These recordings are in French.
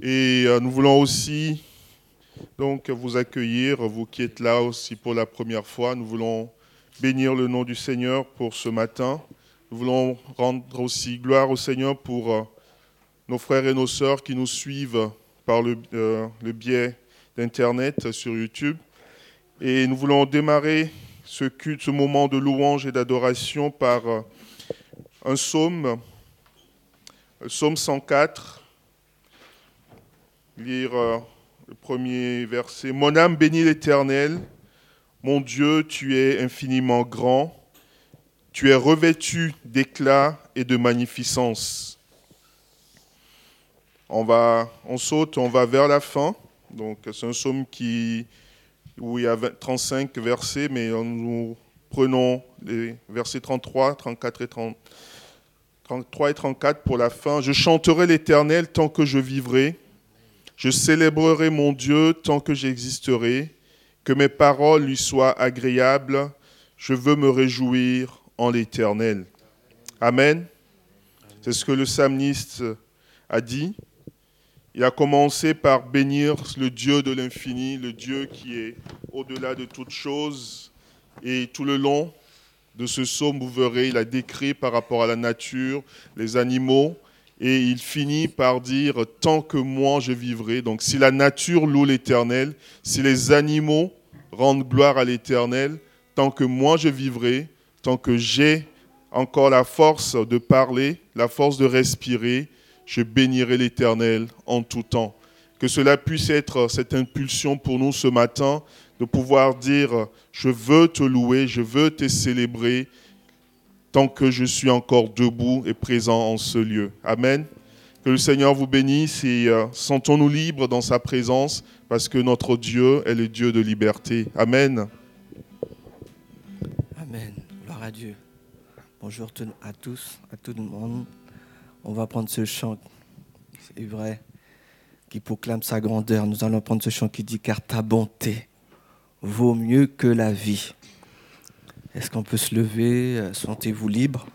Et euh, nous voulons aussi donc vous accueillir, vous qui êtes là aussi pour la première fois. Nous voulons bénir le nom du Seigneur pour ce matin. Nous voulons rendre aussi gloire au Seigneur pour euh, nos frères et nos sœurs qui nous suivent par le, euh, le biais d'Internet sur YouTube. Et nous voulons démarrer ce culte, ce moment de louange et d'adoration par un psaume, le psaume 104, lire euh, le premier verset. Mon âme bénit l'Éternel, mon Dieu, tu es infiniment grand, tu es revêtu d'éclat et de magnificence. On, va, on saute, on va vers la fin. Donc c'est un psaume qui, où il y a 20 35 versets, mais nous prenons les versets 33, 34 et 30, 33 et 34 pour la fin. Je chanterai l'Éternel tant que je vivrai. Je célébrerai mon Dieu tant que j'existerai. Que mes paroles lui soient agréables. Je veux me réjouir en l'Éternel. Amen. C'est ce que le psalmiste a dit. Il a commencé par bénir le Dieu de l'infini, le Dieu qui est au-delà de toutes choses. Et tout le long de ce psaume, vous verrez, il a décrit par rapport à la nature, les animaux, et il finit par dire tant que moi je vivrai. Donc si la nature loue l'Éternel, si les animaux rendent gloire à l'Éternel, tant que moi je vivrai, tant que j'ai encore la force de parler, la force de respirer, je bénirai l'Éternel en tout temps. Que cela puisse être cette impulsion pour nous ce matin de pouvoir dire, je veux te louer, je veux te célébrer tant que je suis encore debout et présent en ce lieu. Amen. Que le Seigneur vous bénisse et euh, sentons-nous libres dans sa présence parce que notre Dieu est le Dieu de liberté. Amen. Amen. Gloire à Dieu. Bonjour à tous, à tout le monde. On va prendre ce chant, c'est vrai, qui proclame sa grandeur. Nous allons prendre ce chant qui dit Car ta bonté vaut mieux que la vie. Est-ce qu'on peut se lever? Sentez-vous libre?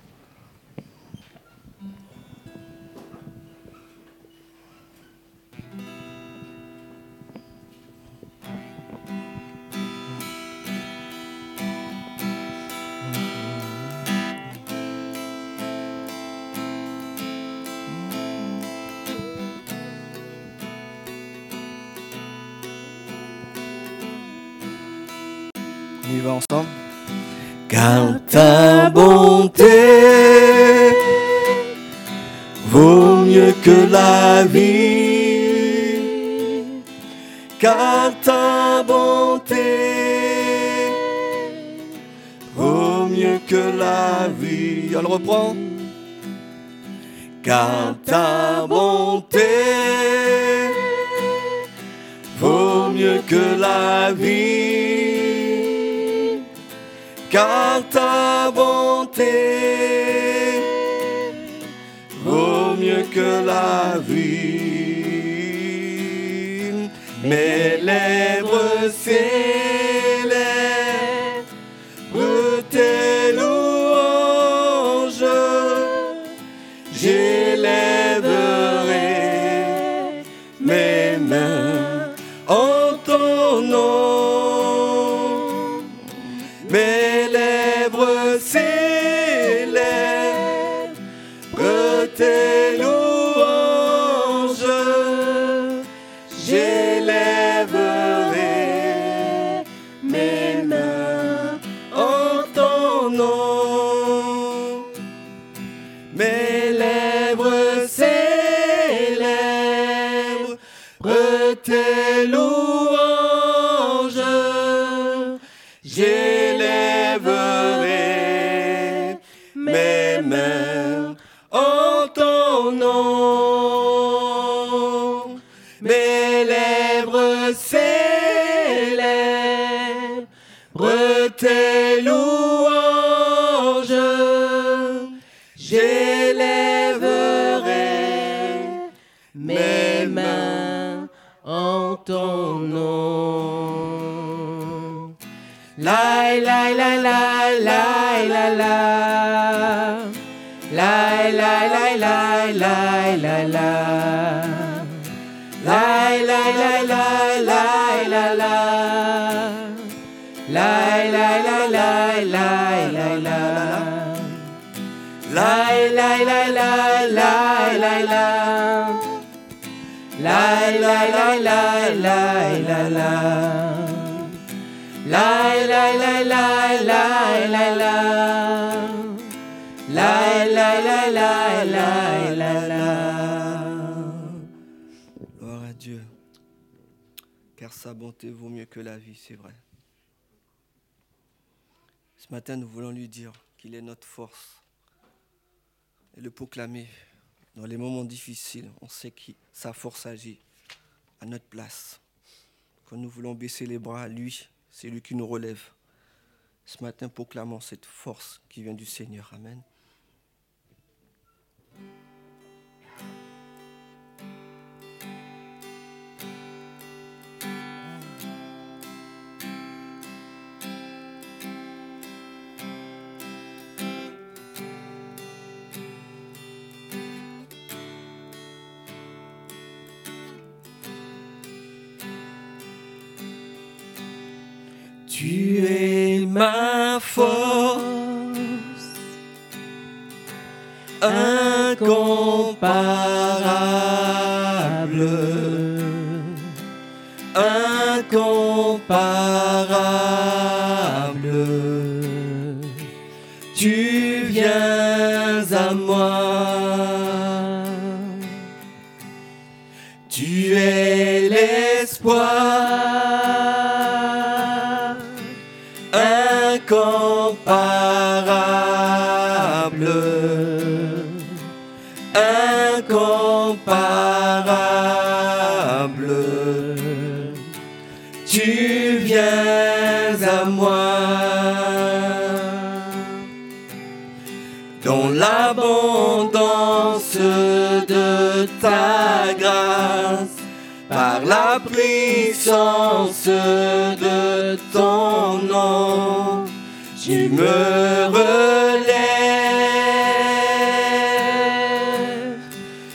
On y va ensemble? Car ta bonté vaut mieux que la vie. Car ta bonté vaut mieux que la vie. On le reprend. Car ta bonté vaut mieux que la vie car ta bonté vaut mieux que la vie. Mes lèvres c'est vrai. Ce matin, nous voulons lui dire qu'il est notre force et le proclamer. Dans les moments difficiles, on sait que sa force agit à notre place. Quand nous voulons baisser les bras, lui, c'est lui qui nous relève. Ce matin, proclamons cette force qui vient du Seigneur. Amen. Es ma force, de ta grâce par la puissance de ton nom, tu me relèves,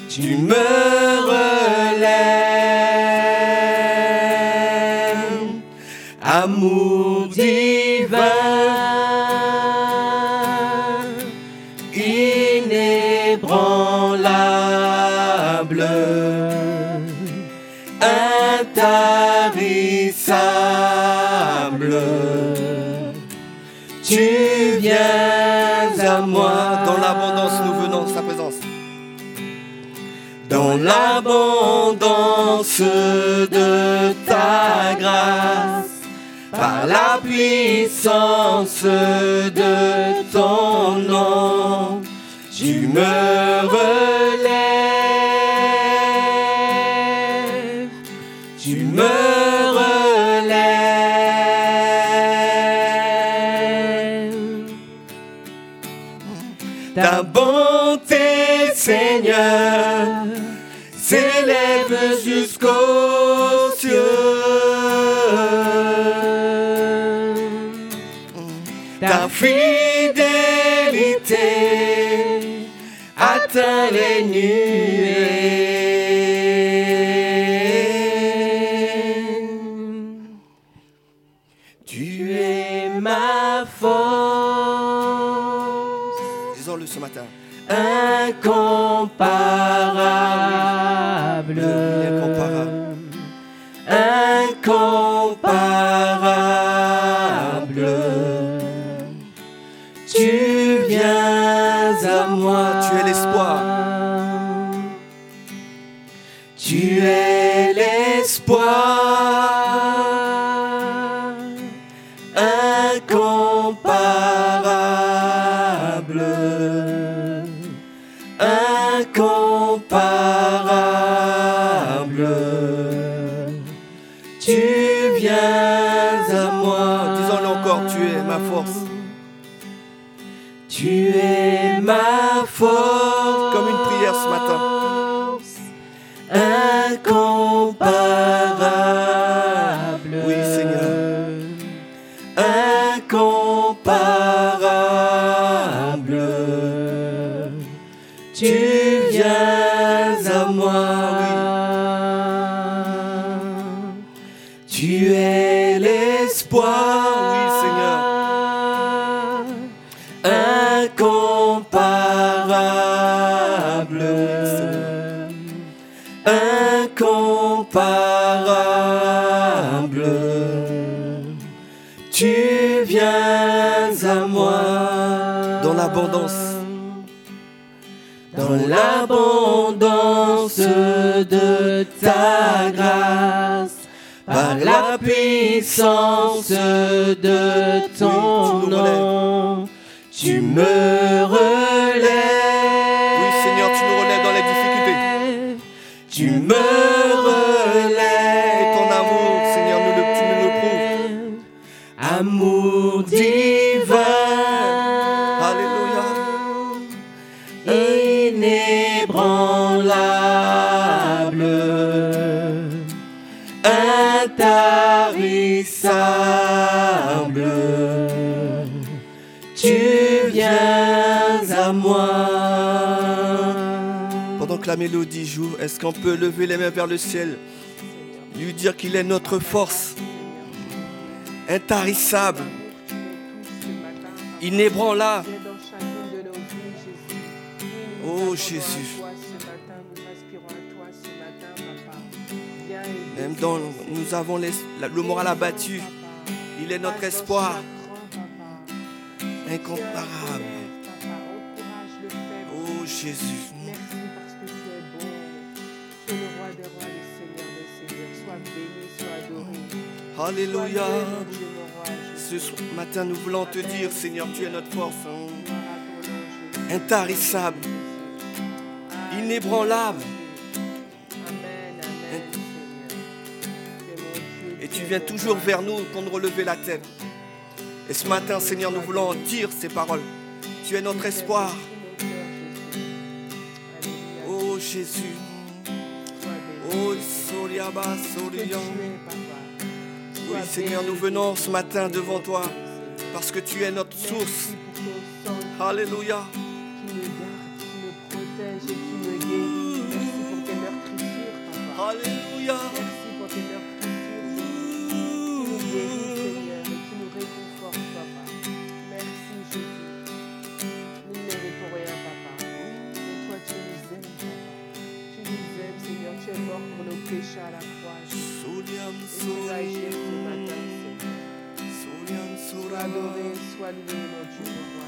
tu me relèves, amour moi. Dans l'abondance, nous venons de sa présence. Dans l'abondance de ta grâce, par la puissance de ton nom, tu me fidélité atteint les nuées. Tu es ma force. Disons-le ce matin. Incomparable. L'abondance de ta grâce par la puissance de ton nom, tu me relèves. Oui, Seigneur, tu nous relèves dans les difficultés. Tu me relèves. Et ton amour, Seigneur, nous le, tu nous le prouves. Amour divin. La mélodie joue, est-ce qu'on peut lever les mains vers le ciel, lui dire qu'il est notre force, intarissable, inébranlable. Oh, Jésus. Même dans nous avons le moral abattu, il est notre espoir, incomparable. Oh Jésus. Alléluia. Ce matin, nous voulons te dire, Seigneur, tu es notre force, intarissable, inébranlable. Et tu viens toujours vers nous pour nous relever la tête. Et ce matin, Seigneur, nous voulons dire ces paroles. Tu es notre espoir. Oh Jésus. Oh Soliaba, Que Oui, Seigneur, nous venons ce matin devant toi parce que tu es notre source. Alléluia. qui me garde, qui me protège et qui me guérit. Merci pour tes meurtrissures, papa. Alléluia. Merci pour tes meurtrissures. Qui nous guérit, Seigneur, et qui nous réconforte, papa. Merci, Jésus. Nous ne méritons rien, papa. Mais toi, tu nous aimes, papa. Tu nous aimes, Seigneur. Tu es mort pour nos péchés à la croix, Sois loué, mon Dieu,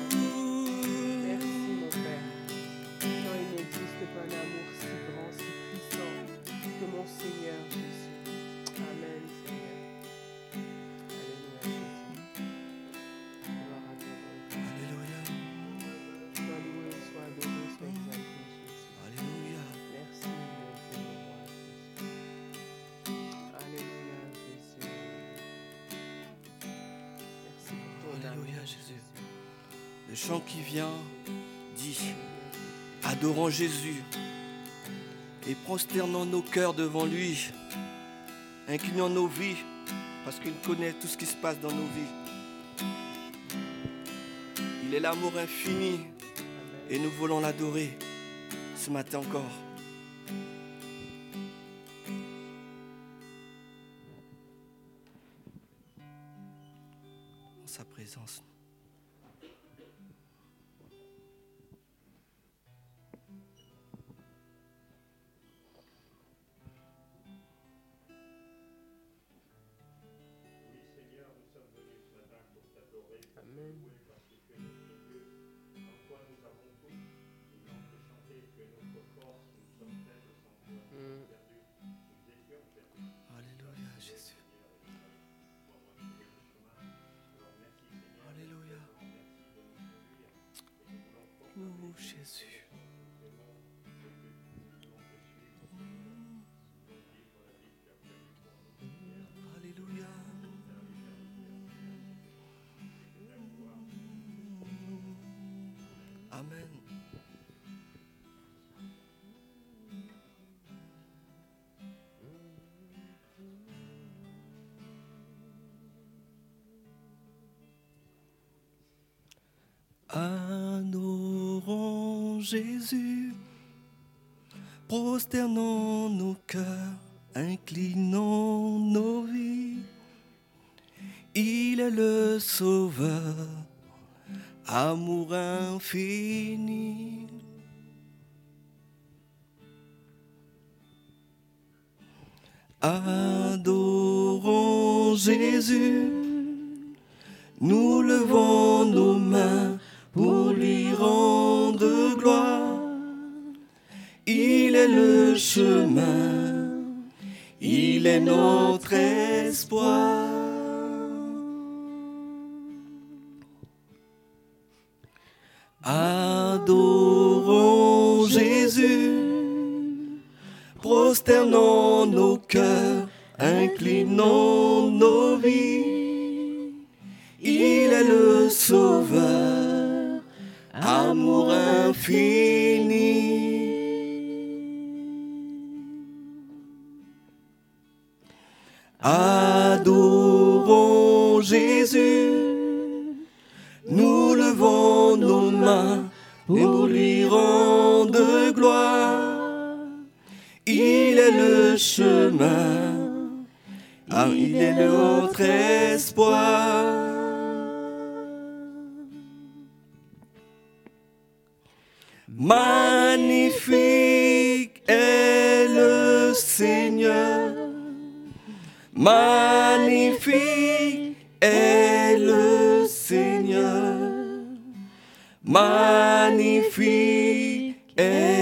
chant qui vient dit Adorons Jésus et prosternons nos cœurs devant lui, inclinons nos vies parce qu'il connaît tout ce qui se passe dans nos vies. Il est l'amour infini et nous voulons l'adorer ce matin encore. Amen. Adorons Jésus, prosternons nos cœurs, inclinons nos vies. Il est le sauveur, amour infini. Adorons Jésus, nous levons nos mains pour lui rendre gloire. Il est le chemin, il est notre espoir. Prosternons nos cœurs, inclinons nos vies. Il est le sauveur, amour infini. Adorons Jésus, nous levons nos mains pour lui est le chemin, ah, il est notre espoir. Magnifique est le Seigneur. Magnifique est le Seigneur. Magnifique est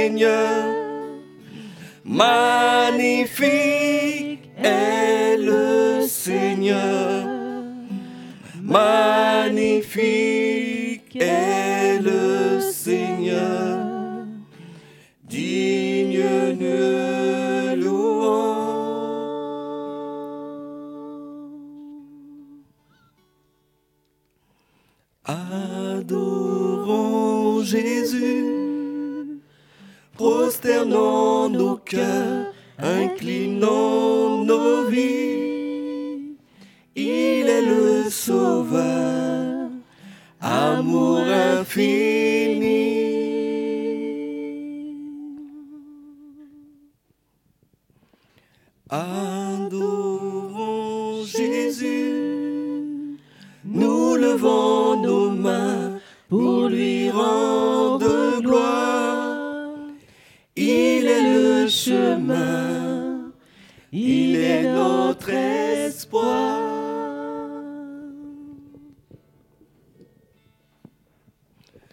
Seigneur. Magnifique est le Seigneur. Magnifique est le Seigneur. Nos cœurs, inclinons nos vies. Il est le Sauveur, amour infini.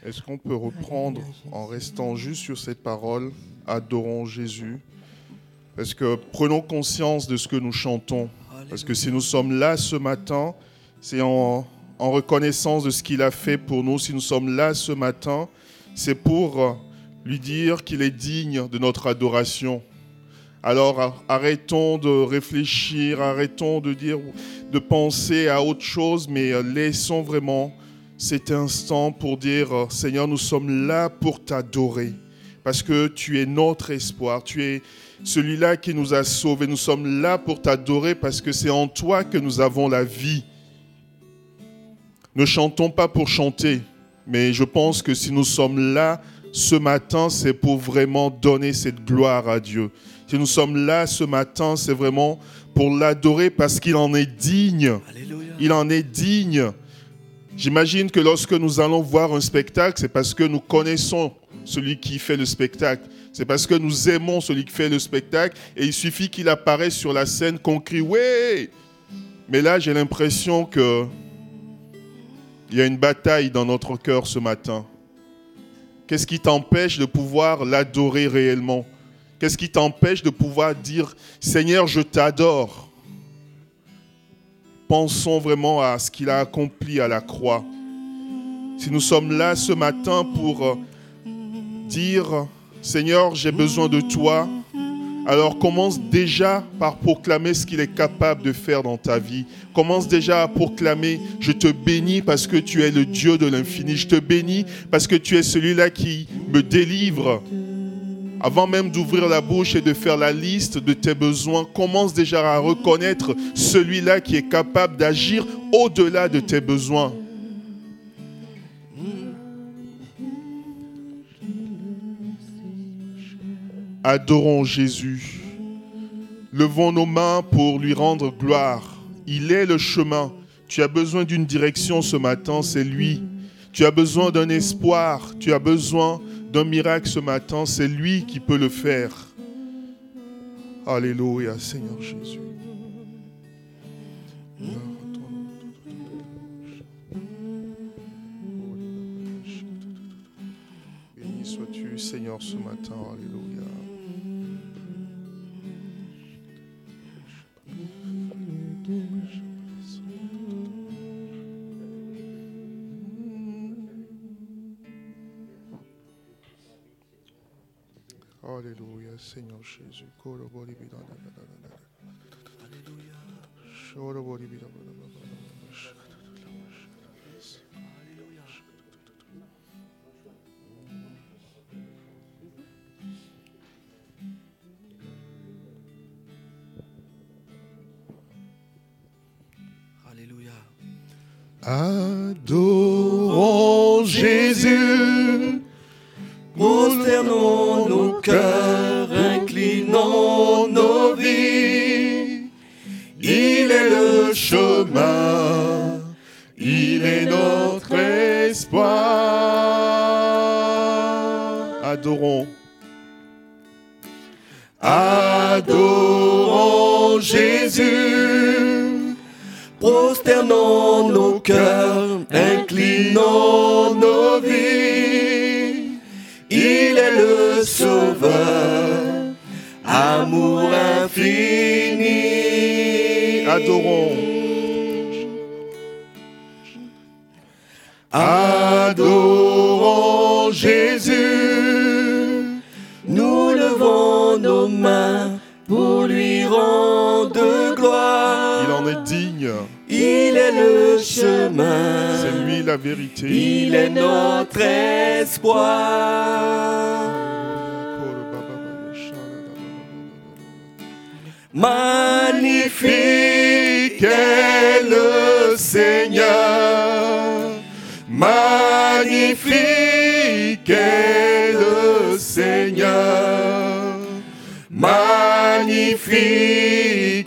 Est-ce qu'on peut reprendre en restant juste sur cette parole, adorons Jésus? Parce que prenons conscience de ce que nous chantons. Parce que si nous sommes là ce matin, c'est en, reconnaissance de ce qu'il a fait pour nous. Si nous sommes là ce matin, c'est pour lui dire qu'il est digne de notre adoration. Alors arrêtons de réfléchir, arrêtons de dire, de penser à autre chose, mais euh, laissons vraiment cet instant pour dire, euh, Seigneur, nous sommes là pour t'adorer, parce que tu es notre espoir, tu es celui-là qui nous a sauvés, nous sommes là pour t'adorer, parce que c'est en toi que nous avons la vie. Ne chantons pas pour chanter, mais je pense que si nous sommes là ce matin, c'est pour vraiment donner cette gloire à Dieu. Si nous sommes là ce matin, c'est vraiment pour l'adorer parce qu'il en est digne. Alléluia. Il en est digne. J'imagine que lorsque nous allons voir un spectacle, c'est parce que nous connaissons celui qui fait le spectacle. C'est parce que nous aimons celui qui fait le spectacle. Et il suffit qu'il apparaisse sur la scène qu'on crie Ouais Mais là, j'ai l'impression que il y a une bataille dans notre cœur ce matin. Qu'est-ce qui t'empêche de pouvoir l'adorer réellement? Qu'est-ce qui t'empêche de pouvoir dire Seigneur, je t'adore? Pensons vraiment à ce qu'il a accompli à la croix. Si nous sommes là ce matin pour euh, dire Seigneur, j'ai besoin de toi, alors commence déjà par proclamer ce qu'il est capable de faire dans ta vie. Commence déjà à proclamer, je te bénis parce que tu es le Dieu de l'infini. Je te bénis parce que tu es celui-là qui me délivre. Avant même d'ouvrir la bouche et de faire la liste de tes besoins, commence déjà à reconnaître celui-là qui est capable d'agir au-delà de tes besoins. Adorons Jésus. Levons nos mains pour lui rendre gloire. Il est le chemin. Tu as besoin d'une direction ce matin, c'est lui. Tu as besoin d'un espoir, tu as besoin miracle ce matin, c'est lui qui peut le faire. Alléluia, Seigneur Jésus. Béni sois-tu, Seigneur, ce matin. Alléluia. Alléluia, Seigneur Jésus. Alléluia. Adorons Jésus. Prosternons nos cœurs, inclinons nos vies. Il est le chemin, il est notre espoir. Adorons. Adorons Jésus. Prosternons nos cœurs, inclinons nos vies. Il est le sauveur, amour infini. Adorons. Adorons est le chemin. C'est lui la vérité. Il est notre espoir. Magnifique est le Seigneur. Magnifique est le Seigneur. Magnifique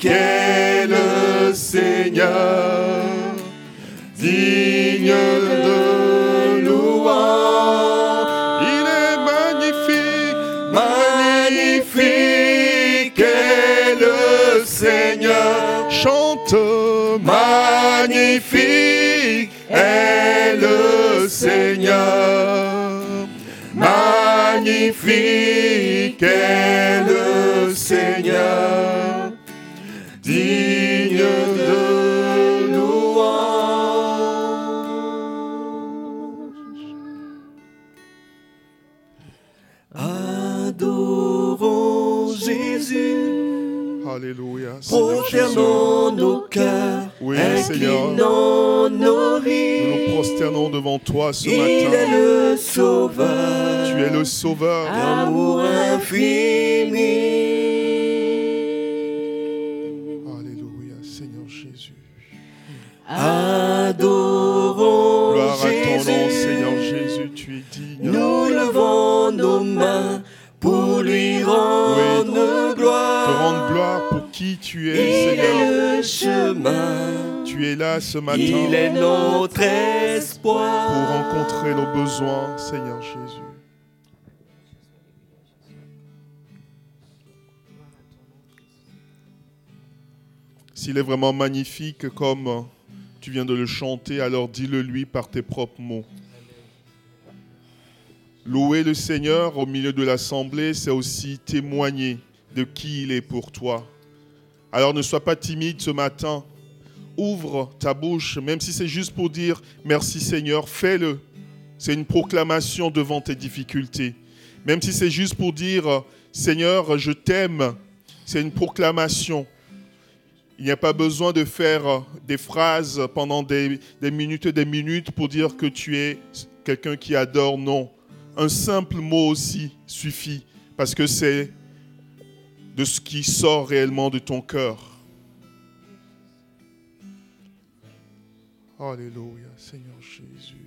est le Seigneur. Digne de louange. Il est magnifique. Magnifique est le Seigneur. Chante. Magnifique est le Seigneur. Magnifique est le Seigneur. Digne de louange. Adorons Jésus. Alléluia. Prosternons nos cœurs. Oui, Seigneur. Nous nous prosternons devant toi ce Il matin. est le sauveur. Tu es le Sauveur. Amour infini. Alléluia, Seigneur Jésus. Adorons Gloire à ton nom, Jésus. Seigneur Jésus, tu es digne. Nous levons nos mains pour lui rendre gloire. rendre gloire pour qui tu Il es, Seigneur. est le chemin. Tu es là ce matin Il est notre pour espoir. rencontrer nos besoins, Seigneur Jésus. S'il est vraiment magnifique comme tu viens de le chanter, alors dis-le lui par tes propres mots. Louer le Seigneur au milieu de l'assemblée, c'est aussi témoigner de qui il est pour toi. Alors ne sois pas timide ce matin. Ouvre ta bouche, même si c'est juste pour dire merci Seigneur, fais-le. C'est une proclamation devant tes difficultés. Même si c'est juste pour dire Seigneur, je t'aime, c'est une proclamation. Il n'y a pas besoin de faire des phrases pendant des, des minutes et des minutes pour dire que tu es quelqu'un qui adore. Non. Un simple mot aussi suffit parce que c'est de ce qui sort réellement de ton cœur. Alléluia, Seigneur Jésus.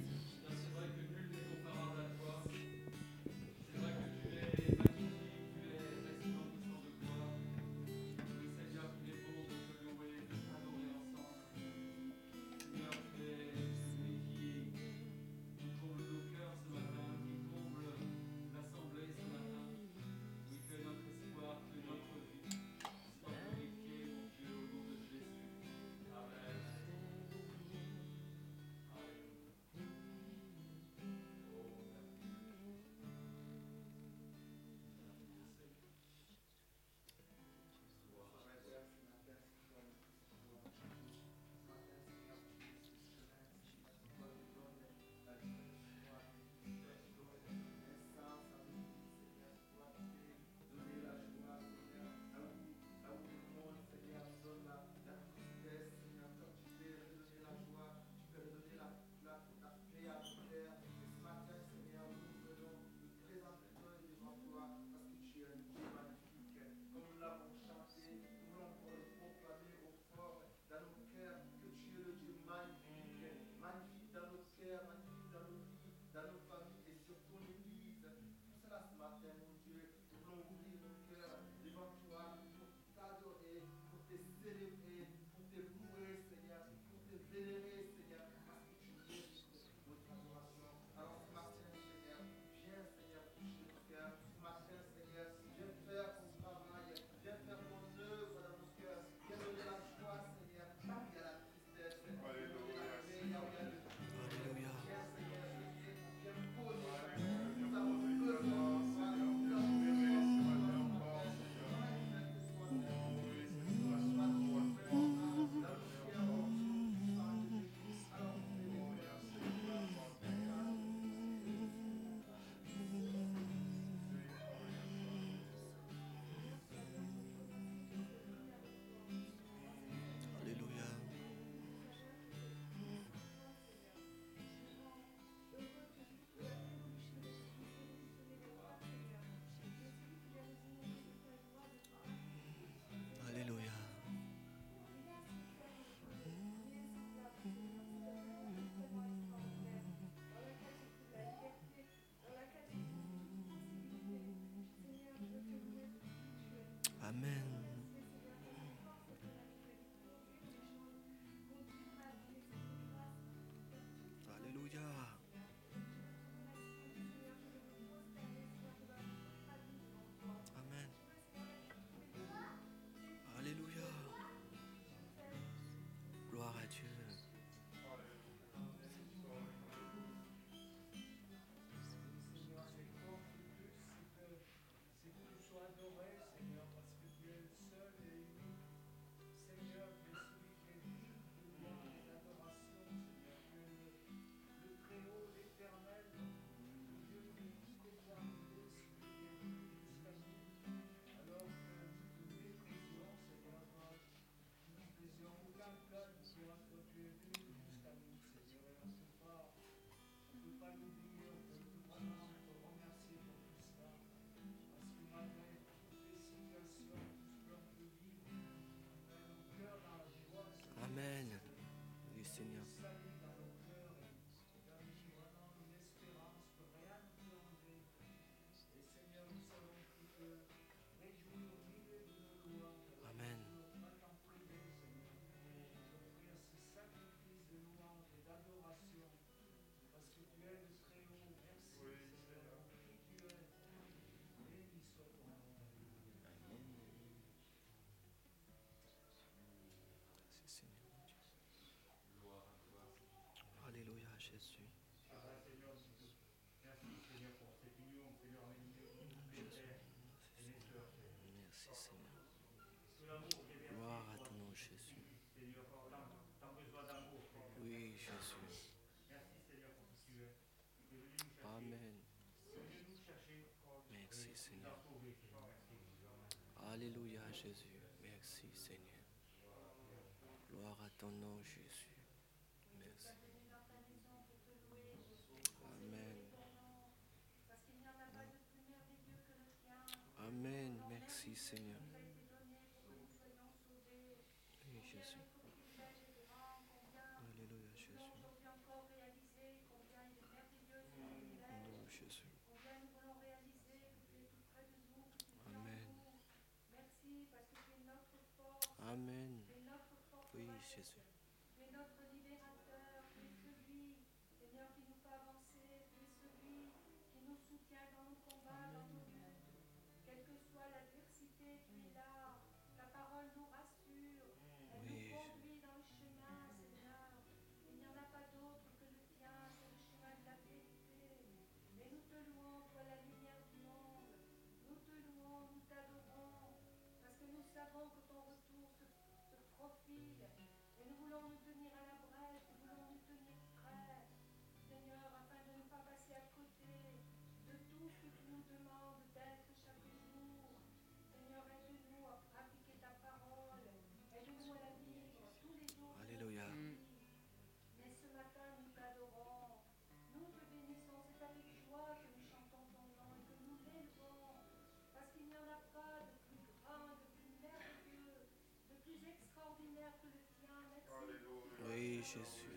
Merci, Seigneur. Gloire à ton nom, Jésus. Oui, Jésus. Amen. Merci, Seigneur. Alléluia, Jésus. Merci, Seigneur. Gloire à ton nom, Jésus. Seigneur. Oui, Jésus. Alléluia Jésus. Alléluia Jésus. Amen. Amen. Oui Jésus. Jésus.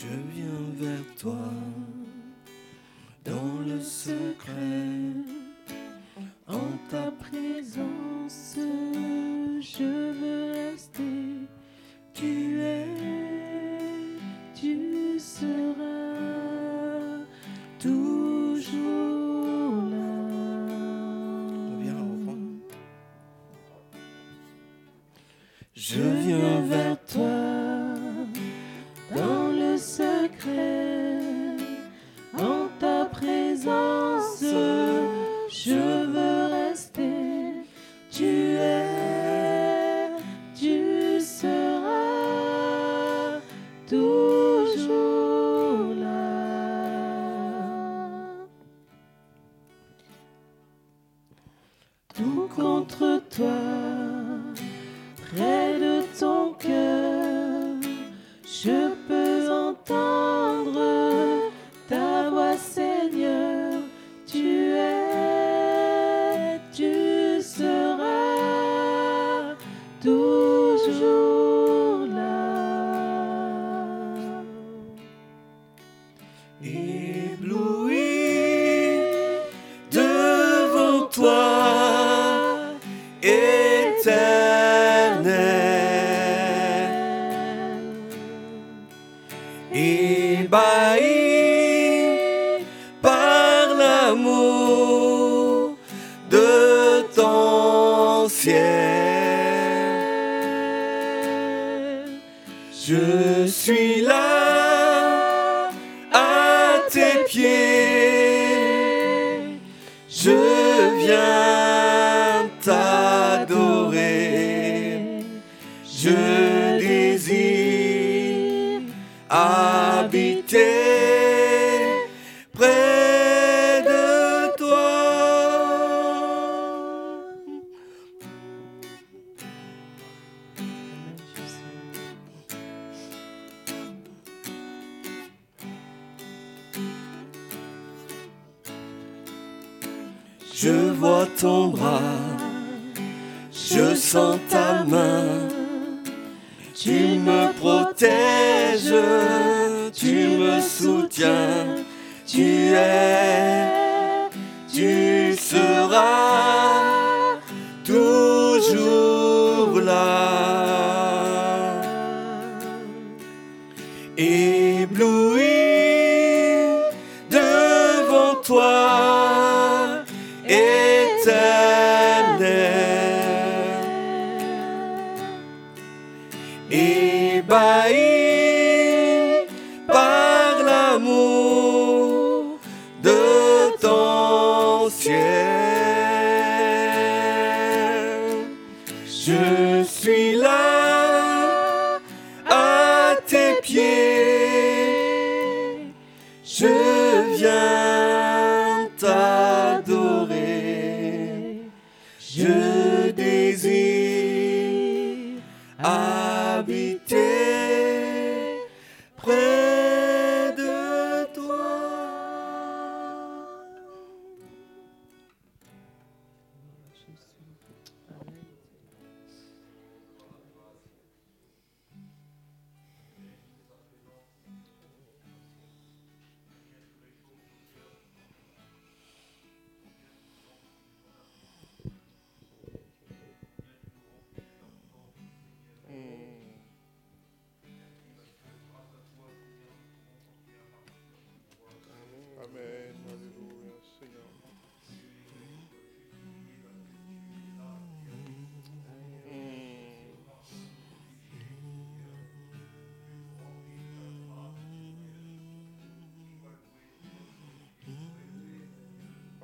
Je viens vers toi dans le secret, en ta présence.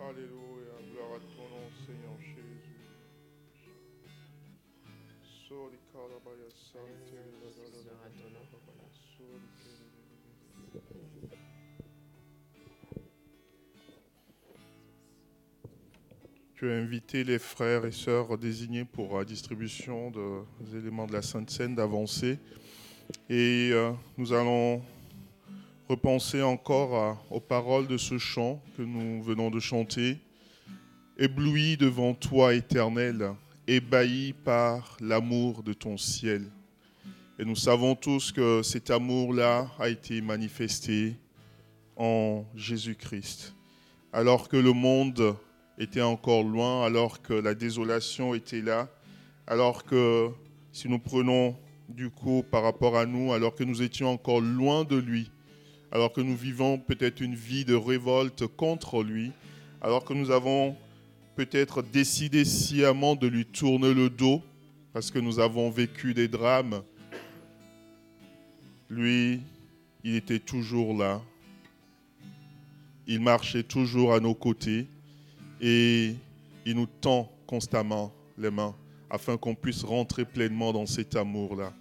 Alléluia, gloire à ton nom, Seigneur Jésus. Tu as invité les frères et sœurs désignés pour la distribution de- des éléments de la Sainte Seine d'avancer. Et euh, nous allons repenser encore aux paroles de ce chant que nous venons de chanter. Ébloui devant toi, éternel, ébahi par l'amour de ton ciel. Et nous savons tous que cet amour-là a été manifesté en Jésus-Christ. Alors que le monde était encore loin, alors que la désolation était là, alors que si nous prenons du coup par rapport à nous, alors que nous étions encore loin de lui, alors que nous vivons peut-être une vie de révolte contre lui, alors que nous avons peut-être décidé sciemment de lui tourner le dos parce que nous avons vécu des drames, lui, il était toujours là. Il marchait toujours à nos côtés et il nous tend constamment les mains afin qu'on puisse rentrer pleinement dans cet amour-là.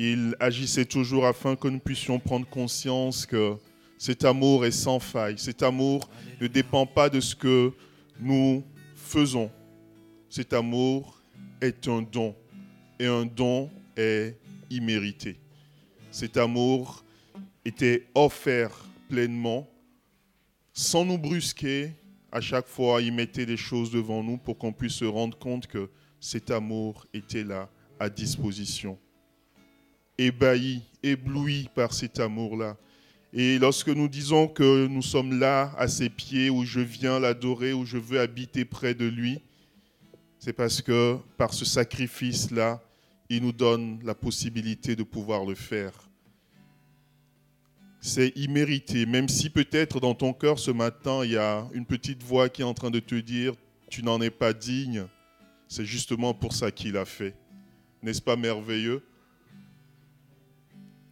Il agissait toujours afin que nous puissions prendre conscience que cet amour est sans faille. Cet amour ne dépend pas de ce que nous faisons. Cet amour est un don et un don est immérité. Cet amour était offert pleinement sans nous brusquer. À chaque fois, il mettait des choses devant nous pour qu'on puisse se rendre compte que cet amour était là à disposition. Ébahi, ébloui par cet amour-là. Et lorsque nous disons que nous sommes là à ses pieds, où je viens l'adorer, où je veux habiter près de lui, c'est parce que par ce sacrifice-là, il nous donne la possibilité de pouvoir le faire. C'est immérité, même si peut-être dans ton cœur ce matin, il y a une petite voix qui est en train de te dire, tu n'en es pas digne, c'est justement pour ça qu'il a fait. N'est-ce pas merveilleux?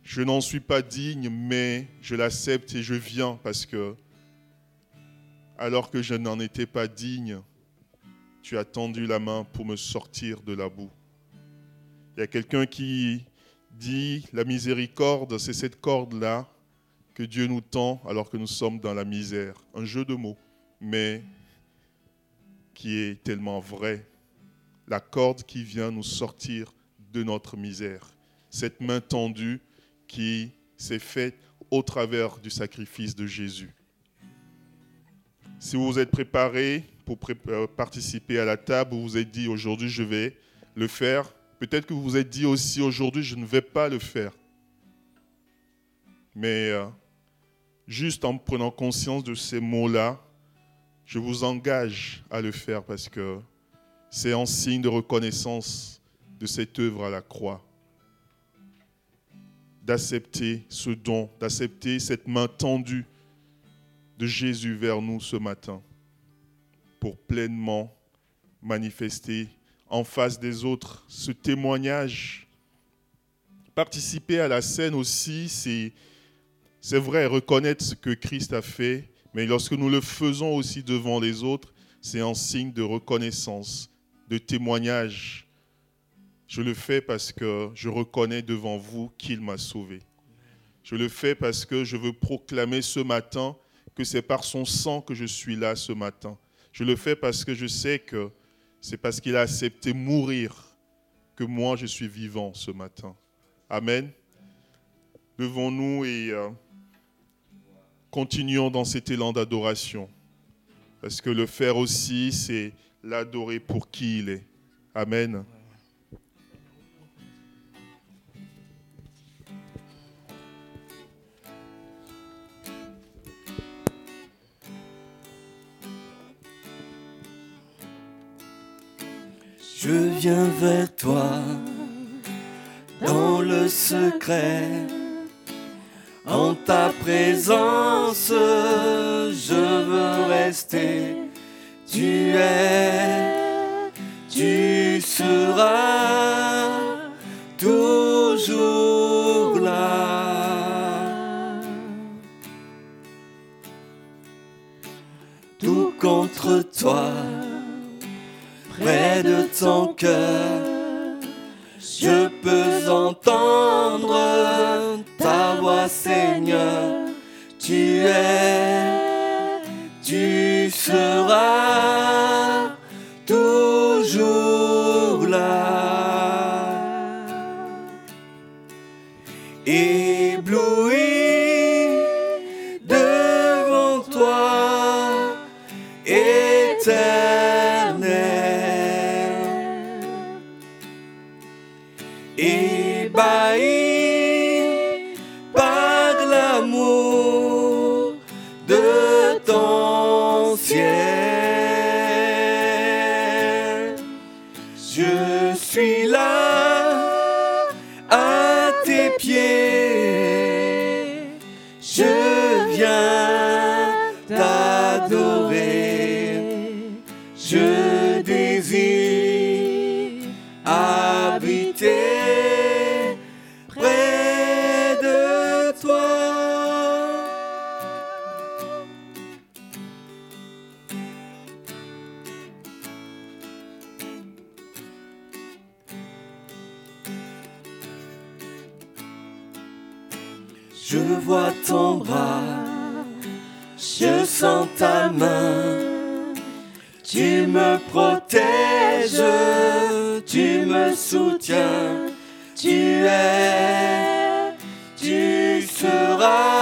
Je n'en suis pas digne, mais je l'accepte et je viens parce que, alors que je n'en étais pas digne, tu as tendu la main pour me sortir de la boue. Il y a quelqu'un qui dit, la miséricorde, c'est cette corde-là que Dieu nous tend alors que nous sommes dans la misère. Un jeu de mots, mais qui est tellement vrai. La corde qui vient nous sortir de notre misère. Cette main tendue qui s'est faite au travers du sacrifice de Jésus. Si vous vous êtes préparé pour euh, participer à la table, vous vous êtes dit aujourd'hui je vais le faire, peut-être que vous vous êtes dit aussi aujourd'hui je ne vais pas le faire. Mais euh, juste en prenant conscience de ces mots-là, je vous engage à le faire parce que c'est en signe de reconnaissance de cette œuvre à la croix. D'accepter ce don, d'accepter cette main tendue de Jésus vers nous ce matin pour pleinement manifester en face des autres ce témoignage. Participer à la scène aussi, c'est c'est vrai, reconnaître ce que Christ a fait, mais lorsque nous le faisons aussi devant les autres, c'est un signe de reconnaissance, de témoignage. Je le fais parce que je reconnais devant vous qu'il m'a sauvé. Je le fais parce que je veux proclamer ce matin que c'est par son sang que je suis là ce matin. Je le fais parce que je sais que c'est parce qu'il a accepté mourir que moi je suis vivant ce matin. Amen. Levons-nous et euh, continuons dans cet élan d'adoration. Parce que le faire aussi, c'est l'adorer pour qui il est. Amen. Je viens vers toi dans le secret. En ta présence, je veux rester. Tu es, tu seras toujours là. Tout ton cœur. Je peux entendre ta voix, Seigneur. Tu es, tu seras ta main. Tu me protèges, tu me soutiens, tu es, tu seras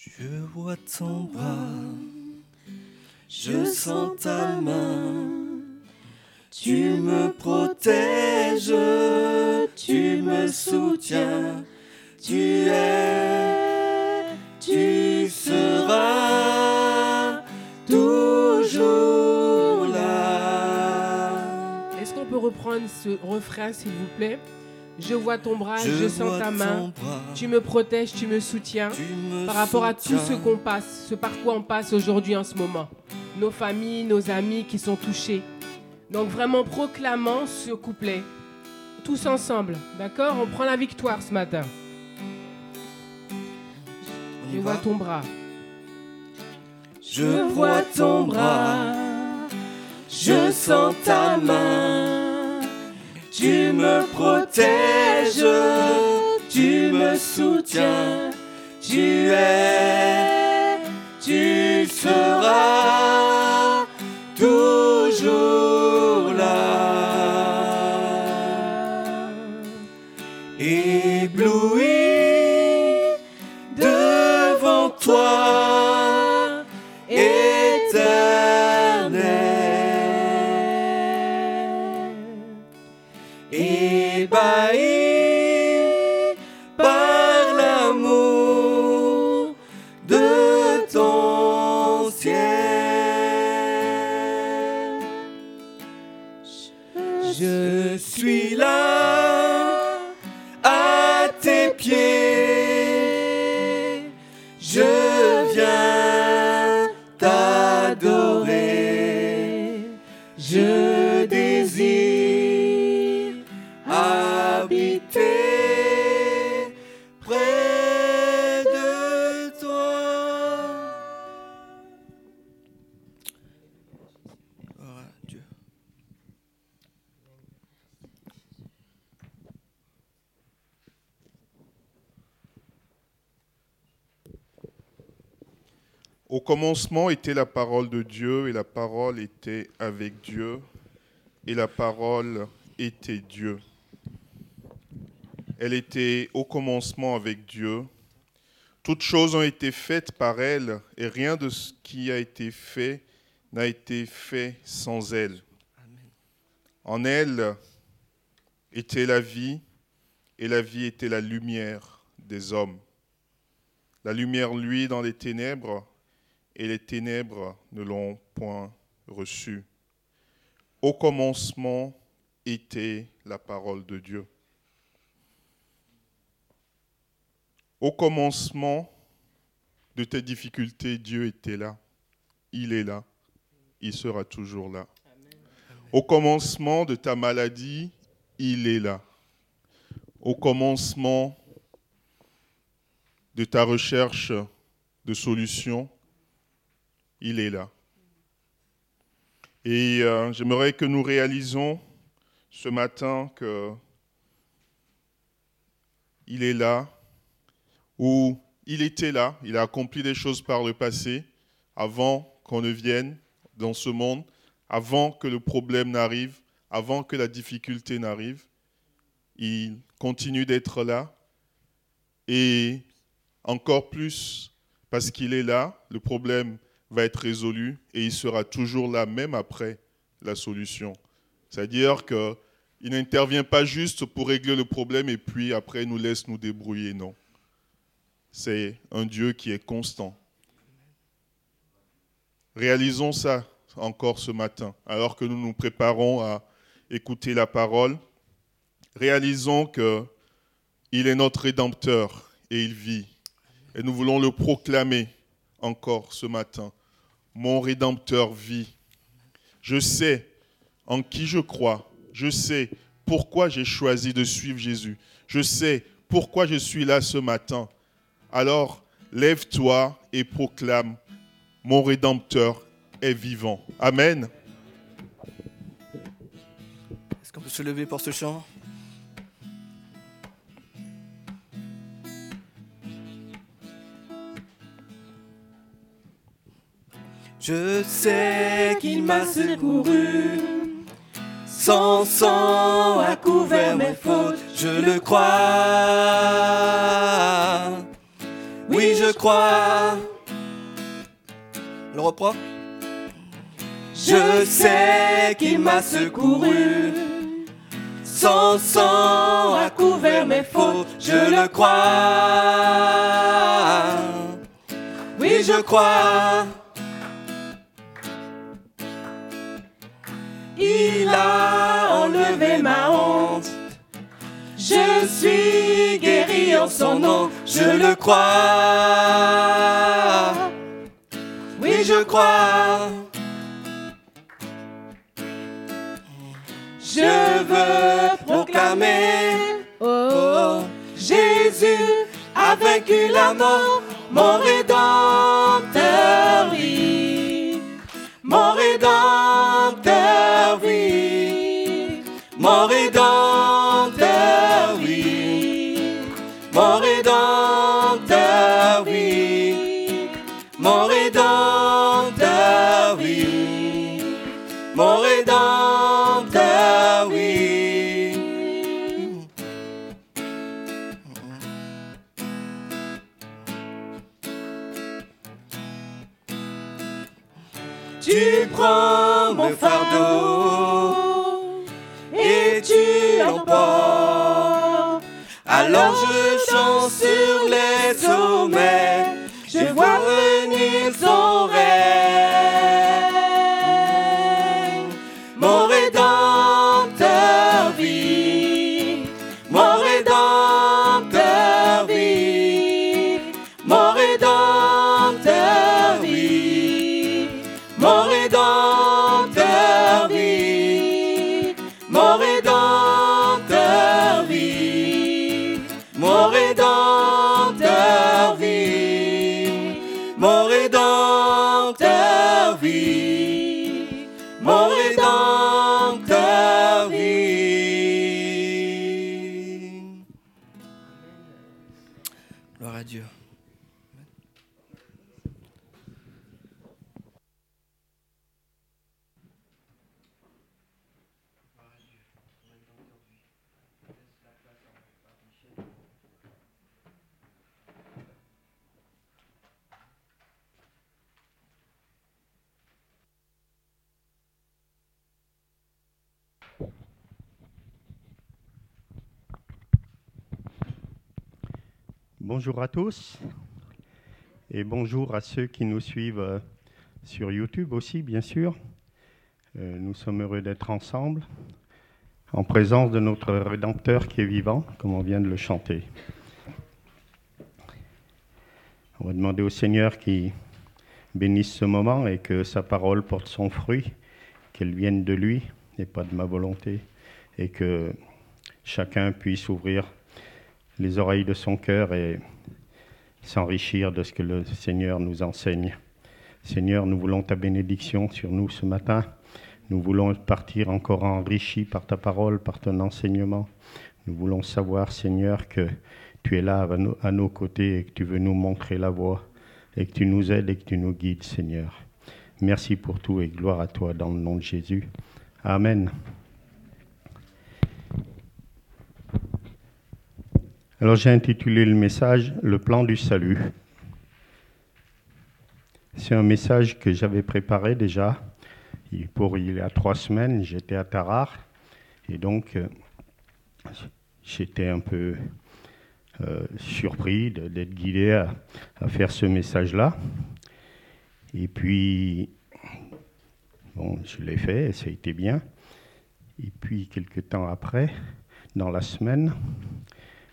Je vois ton bras, je sens ta main. Tu me protèges, tu me soutiens, tu es, tu seras toujours là. Est-ce qu'on peut reprendre ce refrain, s'il vous plaît? Je vois ton bras, je, sens ta main. Tu me protèges, tu me soutiens. tu me Par rapport à tout ce qu'on passe, ce par quoi on passe aujourd'hui en ce moment. Nos familles, nos amis qui sont touchés. Donc vraiment proclamant ce couplet. Tous ensemble, d'accord? On prend la victoire ce matin. On Je vois ton bras. Je vois ton bras, je sens ta main. Tu me protèges, tu me soutiens. Tu es, tu seras commencement était la parole de Dieu, et la parole était avec Dieu, et la parole était Dieu. Elle était au commencement avec Dieu. Toutes choses ont été faites par elle, et rien de ce qui a été fait n'a été fait sans elle. En elle était la vie, et la vie était la lumière des hommes. La lumière luit dans les ténèbres, et les ténèbres ne l'ont point reçue. Au commencement était la parole de Dieu. Au commencement de tes difficultés, Dieu était là. Il est là. Il sera toujours là. Au commencement de ta maladie, il est là. Au commencement de ta recherche de solutions, il est là. Et euh, j'aimerais que nous réalisons ce matin que il est là, ou il était là, il a accompli des choses par le passé, avant qu'on ne vienne dans ce monde, avant que le problème n'arrive, avant que la difficulté n'arrive. Il continue d'être là. Et encore plus, parce qu'il est là, le problème va être résolu et il sera toujours là même après la solution. C'est-à-dire qu'il n'intervient pas juste pour régler le problème et puis après nous laisse nous débrouiller, non. C'est un Dieu qui est constant. Réalisons ça encore ce matin, alors que nous nous préparons à écouter la parole. Réalisons que il est notre rédempteur et il vit. Et nous voulons le proclamer encore ce matin. Mon rédempteur vit. Je sais en qui je crois. Je sais pourquoi j'ai choisi de suivre Jésus. Je sais pourquoi je suis là ce matin. Alors, lève-toi et proclame, mon rédempteur est vivant. Amen. Est-ce qu'on peut se lever pour ce chant? Je sais qu'il m'a secouru, son sang a couvert mes fautes, je le crois. Oui, je crois. Le reprend. Je sais qu'il m'a secouru. Son sang a couvert mes fautes, je le crois. Oui, je crois. Il a enlevé ma honte. Je suis guéri en son nom, je le crois. Oui, je crois. Je veux proclamer, oh, Jésus a vaincu la mort, mon rédempteur. Mon rédempteur sur les Bonjour à tous et bonjour à ceux qui nous suivent euh, sur YouTube aussi, bien sûr. Euh, Nous sommes heureux d'être ensemble en présence de notre Rédempteur qui est vivant, comme on vient de le chanter. On va demander au Seigneur qui bénisse ce moment et que sa parole porte son fruit, qu'elle vienne de lui et pas de ma volonté, et que chacun puisse ouvrir les oreilles de son cœur et s'enrichir de ce que le Seigneur nous enseigne. Seigneur, nous voulons ta bénédiction sur nous ce matin. Nous voulons partir encore enrichis par ta parole, par ton enseignement. Nous voulons savoir, Seigneur, que tu es là à nos, côtés et que tu veux nous montrer la voie et que tu nous aides et que tu nous guides, Seigneur. Merci pour tout et gloire à toi dans le nom de Jésus. Amen. Alors j'ai intitulé le message Le plan du salut. C'est un message que j'avais préparé déjà pour il y a trois semaines. J'étais à Tarare et donc euh, j'étais un peu euh, surpris d'être guidé à, faire ce message-là. Et puis, bon, je l'ai fait ça a été bien. Et puis, quelques temps après, dans la semaine,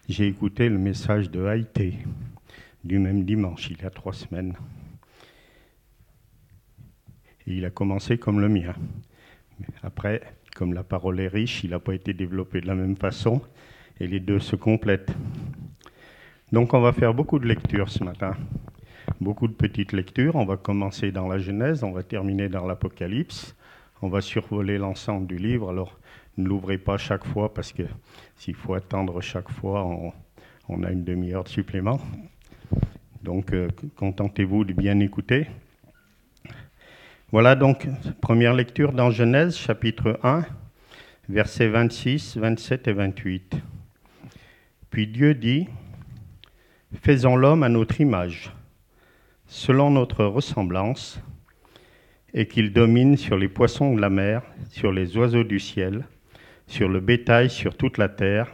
j'ai écouté le message de Haïté du même dimanche, il y a trois semaines. Et il a commencé comme le mien. Après, comme la parole est riche, il n'a pas été développé de la même façon et les deux se complètent. Donc on va faire beaucoup de lectures ce matin. Beaucoup de petites lectures. On va commencer dans la Genèse, on va terminer dans l'Apocalypse. On va survoler l'ensemble du livre. Alors ne l'ouvrez pas chaque fois parce que s'il faut attendre chaque fois, on, a une demi-heure de supplément. Donc, euh, contentez-vous de bien écouter. Voilà donc, première lecture dans Genèse, chapitre 1, versets 26, 27 et 28. Puis Dieu dit, Faisons l'homme à notre image, selon notre ressemblance, et qu'il domine sur les poissons de la mer, sur les oiseaux du ciel, sur le bétail, sur toute la terre,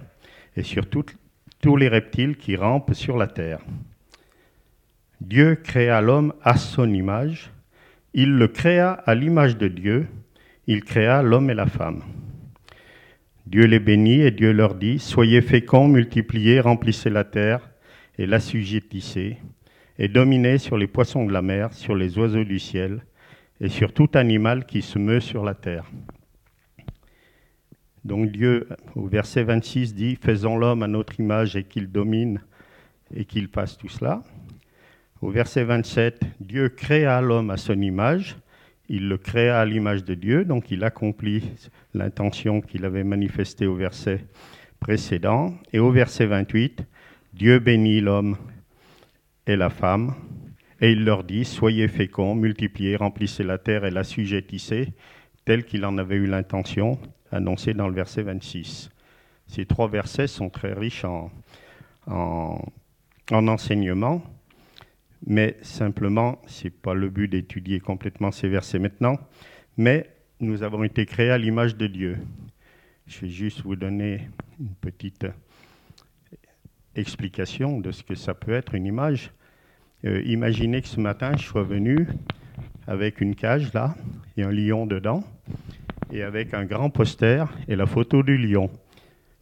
et sur tous les reptiles qui rampent sur la terre. Dieu créa l'homme à son image, il le créa à l'image de Dieu, il créa l'homme et la femme. Dieu les bénit et Dieu leur dit, Soyez féconds, multipliez, remplissez la terre et l'assujettissez, et dominez sur les poissons de la mer, sur les oiseaux du ciel, et sur tout animal qui se meut sur la terre. Donc Dieu, au verset 26, dit, Faisons l'homme à notre image et qu'il domine et qu'il fasse tout cela. Au verset 27, Dieu créa l'homme à son image, il le créa à l'image de Dieu, donc il accomplit l'intention qu'il avait manifestée au verset précédent. Et au verset 28, Dieu bénit l'homme et la femme, et il leur dit, Soyez féconds, multipliez, remplissez la terre et l'assujettissez, tel qu'il en avait eu l'intention, annoncée dans le verset 26. Ces trois versets sont très riches en, en, en enseignements, mais simplement, ce n'est pas le but d'étudier complètement ces versets maintenant, mais nous avons été créés à l'image de Dieu. Je vais juste vous donner une petite explication de ce que ça peut être une image. Euh, imaginez que ce matin, je sois venu avec une cage là, et un lion dedans, et avec un grand poster et la photo du lion.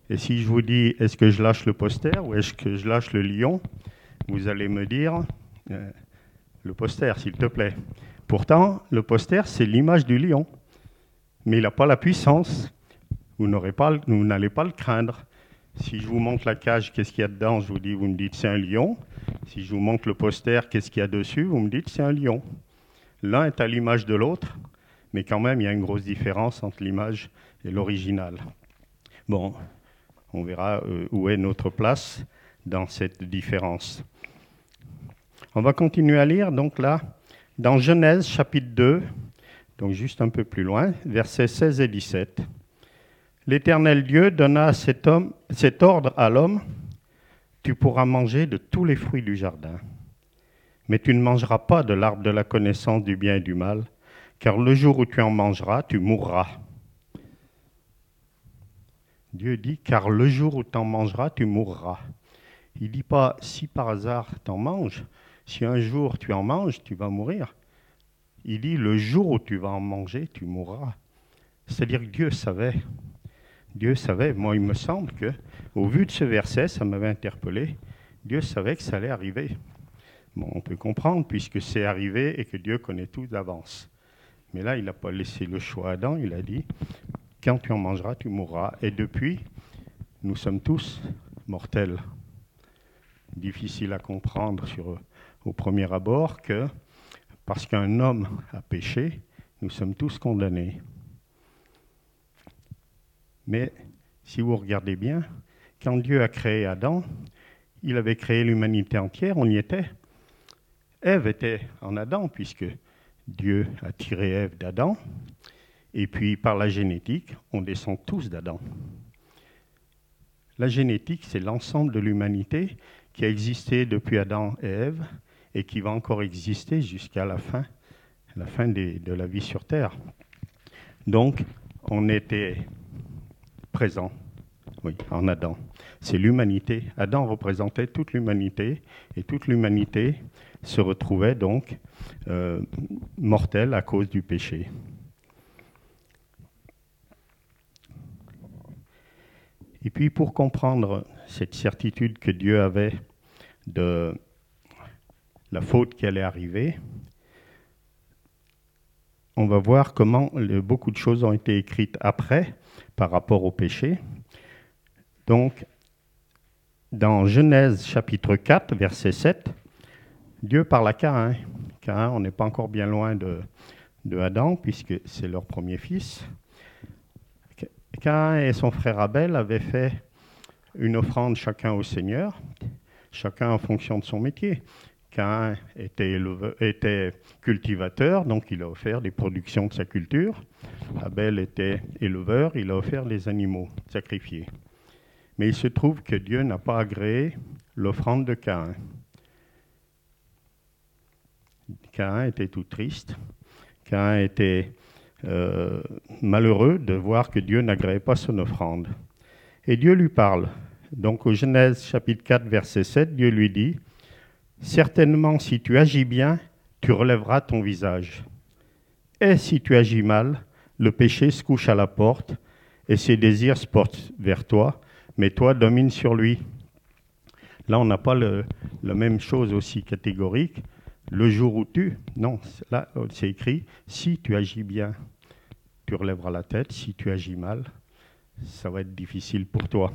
Et si je vous dis, est-ce que je lâche le poster ou est-ce que je lâche le lion, vous allez me dire, euh, le poster, s'il te plaît. Pourtant, le poster, c'est l'image du lion, mais il n'a pas la puissance. Vous vous n'allez pas le craindre. Si je vous montre la cage, qu'est-ce qu'il y a dedans? Je vous dis, vous me dites c'est un lion. Si je vous montre le poster, qu'est-ce qu'il y a dessus? Vous me dites c'est un lion. L'un est à l'image de l'autre, mais quand même, il y a une grosse différence entre l'image et l'original. Bon, on verra euh, où est notre place dans cette différence. On va continuer à lire, donc là, dans Genèse chapitre 2, donc juste un peu plus loin, versets 16 et 17. L'Éternel Dieu donna cet, homme, cet ordre à l'homme, tu pourras manger de tous les fruits du jardin, mais tu ne mangeras pas de l'arbre de la connaissance du bien et du mal, car le jour où tu en mangeras, tu mourras. Dieu dit, car le jour où tu en mangeras, tu mourras. Il ne dit pas, si par hasard tu en manges, si un jour tu en manges, tu vas mourir. Il dit, le jour où tu vas en manger, tu mourras. C'est-à-dire que Dieu savait. Dieu savait. Moi, il me semble que, au vu de ce verset, ça m'avait interpellé. Dieu savait que ça allait arriver. Bon, on peut comprendre puisque c'est arrivé et que Dieu connaît tout d'avance. Mais là, il n'a pas laissé le choix à Adam. Il a dit, quand tu en mangeras, tu mourras. Et depuis, nous sommes tous mortels. Difficile à comprendre au premier abord que parce qu'un homme a péché, nous sommes tous condamnés. Mais si vous regardez bien, quand Dieu a créé Adam, il avait créé l'humanité entière, on y était. Ève était en Adam, puisque Dieu a tiré Ève d'Adam, et puis par la génétique, on descend tous d'Adam. La génétique, c'est l'ensemble de l'humanité qui a existé depuis Adam et Ève, et qui va encore exister jusqu'à la fin, de la vie sur Terre. Donc, on était présent, oui, en Adam. C'est l'humanité. Adam représentait toute l'humanité, et toute l'humanité se retrouvait donc euh, à cause du péché. Et puis, pour comprendre cette certitude que Dieu avait de la faute qui allait arriver, on va voir comment beaucoup de choses ont été écrites après par rapport au péché. Donc, dans Genèse chapitre 4, verset 7, Dieu parle à Caïn. Caïn, on n'est pas encore bien loin de, Adam, puisque c'est leur premier fils. Caïn et son frère Abel avaient fait une offrande chacun au Seigneur, chacun en fonction de son métier. Caïn était cultivateur, donc il a offert des productions de sa culture. Abel était éleveur, il a offert les animaux sacrifiés. Mais il se trouve que Dieu n'a pas agréé l'offrande de Caïn. Caïn était tout triste. Caïn était euh, malheureux de voir que Dieu n'agréait pas son offrande. Et Dieu lui parle. Donc au Genèse chapitre 4, verset 7, Dieu lui dit, Certainement si tu agis bien, tu relèveras ton visage. Et si tu agis mal, le péché se couche à la porte, et ses désirs se portent vers toi, mais toi domine sur lui. Là, on n'a pas la même chose aussi catégorique. Le jour où tu, non, là, c'est écrit, si tu agis bien, tu relèveras la tête, si tu agis mal, ça va être difficile pour toi.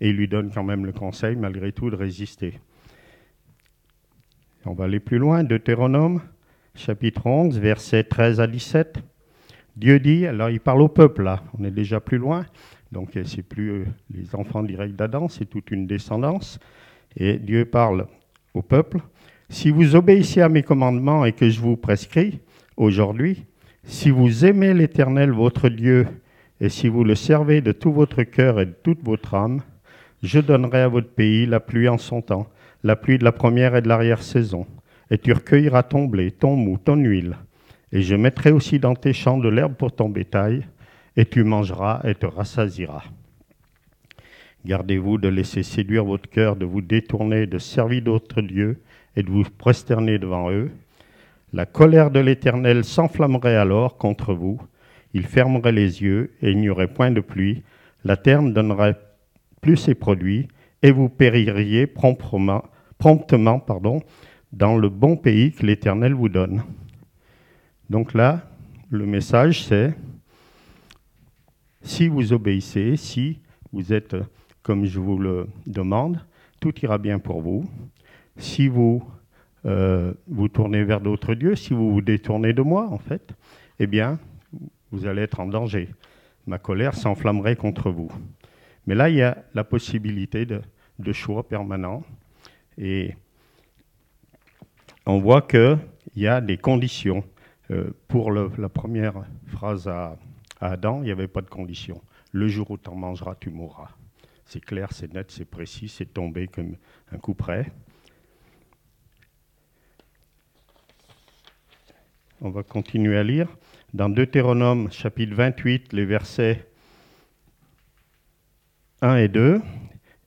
Et il lui donne quand même le conseil, malgré tout, de résister. On va aller plus loin, Deutéronome, chapitre 11, versets 13 à 17. Dieu dit, alors il parle au peuple là, on est déjà plus loin, donc euh, c'est plus euh, les enfants directs d'Adam, c'est toute une descendance. Et Dieu parle au peuple, si vous obéissez à mes commandements et que je vous prescris aujourd'hui, si vous aimez l'Éternel votre Dieu et si vous le servez de tout votre cœur et de toute votre âme, je donnerai à votre pays la pluie en son temps, la pluie de la première et de l'arrière-saison, et tu recueilleras ton blé, ton mou, ton huile, et je mettrai aussi dans tes champs de l'herbe pour ton bétail, et tu mangeras et te rassasiras. Gardez-vous de laisser séduire votre cœur, de vous détourner, de servir d'autres dieux et de vous prosterner devant eux? La colère de l'Éternel s'enflammerait alors contre vous. Il fermerait les yeux et il n'y aurait point de pluie. La terre ne donnerait plus ses produits et vous péririez promptement, dans le bon pays que l'Éternel vous donne. Donc là, le message c'est si vous obéissez, si vous êtes comme je vous le demande, tout ira bien pour vous. Si vous euh, vous tournez vers d'autres dieux, si vous vous détournez de moi, en fait, eh bien, vous allez être en danger. Ma colère s'enflammerait contre vous. Mais là, il y a la possibilité de, choix permanent. Et on voit qu'il y a des conditions. Euh, pour la première phrase à, à Adam, il n'y avait pas de conditions. Le jour où tu en mangeras, tu mourras. C'est clair, c'est net, c'est précis, c'est tombé comme un coup près. On va continuer à lire. Dans Deutéronome chapitre 28, les versets 1 et 2,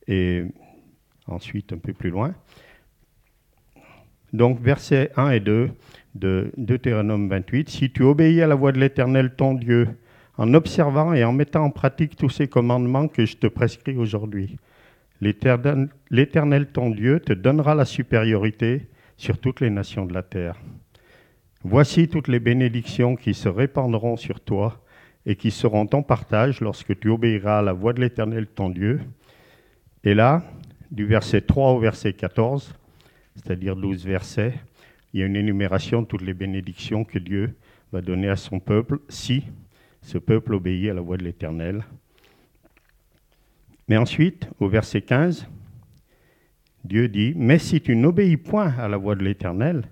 et ensuite un peu plus loin. Donc versets 1 et 2 de Deutéronome 28, Si tu obéis à la voix de l'Éternel ton Dieu, en observant et en mettant en pratique tous ces commandements que je te prescris aujourd'hui, l'Éternel ton Dieu te donnera la supériorité sur toutes les nations de la terre. Voici toutes les bénédictions qui se répandront sur toi et qui seront ton partage lorsque tu obéiras à la voix de l'Éternel ton Dieu. Et là, du verset 3 au verset 14, c'est-à-dire 12 versets, il y a une énumération de toutes les bénédictions que Dieu va donner à son peuple si ce peuple obéit à la voix de l'Éternel. Mais ensuite, au verset 15, Dieu dit, Mais si tu n'obéis point à la voix de l'Éternel,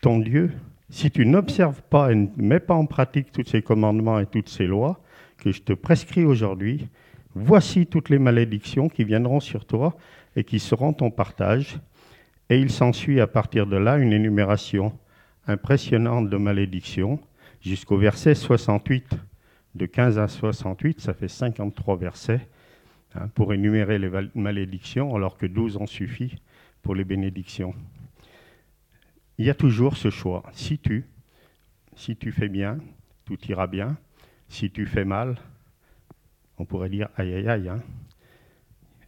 ton Dieu, si tu n'observes pas et ne mets pas en pratique tous ces commandements et toutes ces lois que je te prescris aujourd'hui, voici toutes les malédictions qui viendront sur toi et qui seront ton partage. Et il s'ensuit à partir de là une énumération impressionnante de malédictions jusqu'au verset 68. De 15 à 68, ça fait 53 versets hein, pour énumérer les malédictions, alors que 12 en suffit pour les bénédictions. Il y a toujours ce choix. Si tu, si tu fais bien, tout ira bien. Si tu fais mal, on pourrait dire aïe aïe aïe. hein.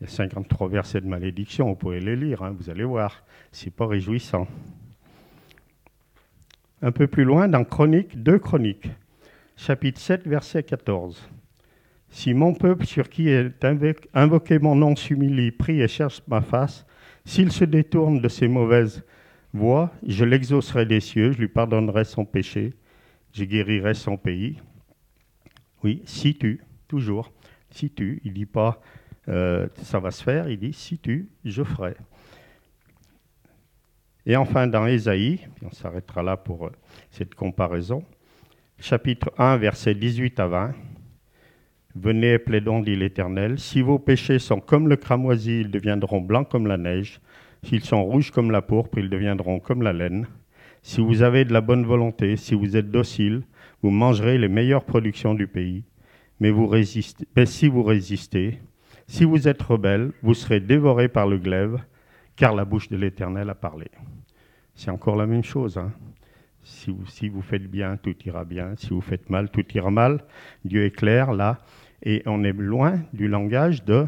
Il y a 53 versets de malédiction, on pourrait les lire, hein, vous allez voir. C'est pas réjouissant. Un peu plus loin, dans Chronique, 2 Chroniques, chapitre 7, verset 14. Si mon peuple sur qui est invo- invoqué mon nom s'humilie, prie et cherche ma face, s'il se détourne de ses mauvaises voies, je l'exaucerai des cieux, je lui pardonnerai son péché, je guérirai son pays. Oui, si tu, toujours, si tu, il dit pas euh, ça va se faire, il dit si tu, je ferai. Et enfin, dans Ésaïe, on s'arrêtera là pour euh, cette comparaison, chapitre 1, versets 18 à 20. Venez plaidons, dit l'Éternel. Si vos péchés sont comme le cramoisi, ils deviendront blancs comme la neige. S'ils sont rouges comme la pourpre, ils deviendront comme la laine. Si vous avez de la bonne volonté, si vous êtes docile, vous mangerez les meilleures productions du pays. Mais, si vous résistez, si vous êtes rebelle, vous serez dévorés par le glaive, car la bouche de l'Éternel a parlé. C'est encore la même chose. hein. Si vous faites bien, tout ira bien. Si vous faites mal, tout ira mal. Dieu est clair là. Et on est loin du langage de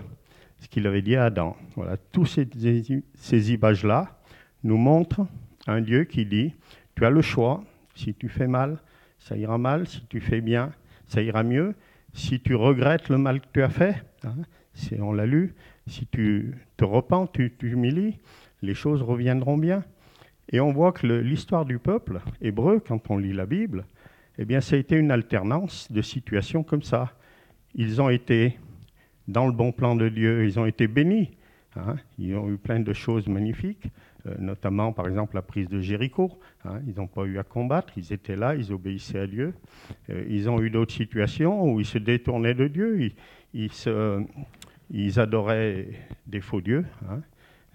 ce qu'il avait dit à Adam. Voilà, tous ces, images-là nous montrent un Dieu qui dit, tu as le choix, si tu fais mal, ça ira mal, si tu fais bien, ça ira mieux, si tu regrettes le mal que tu as fait, hein, on l'a lu, si tu te repens, tu t'humilies, les choses reviendront bien. Et on voit que l'histoire du peuple hébreu, quand on lit la Bible, eh bien, ça a été une alternance de situations comme ça. Ils ont été dans le bon plan de Dieu, ils ont été bénis. hein. Ils ont eu plein de choses magnifiques, euh, notamment par exemple la prise de Jéricho. hein. Ils n'ont pas eu à combattre, ils étaient là, ils obéissaient à Dieu. Euh, ils ont eu d'autres situations où ils se détournaient de Dieu, ils, adoraient des faux dieux, hein,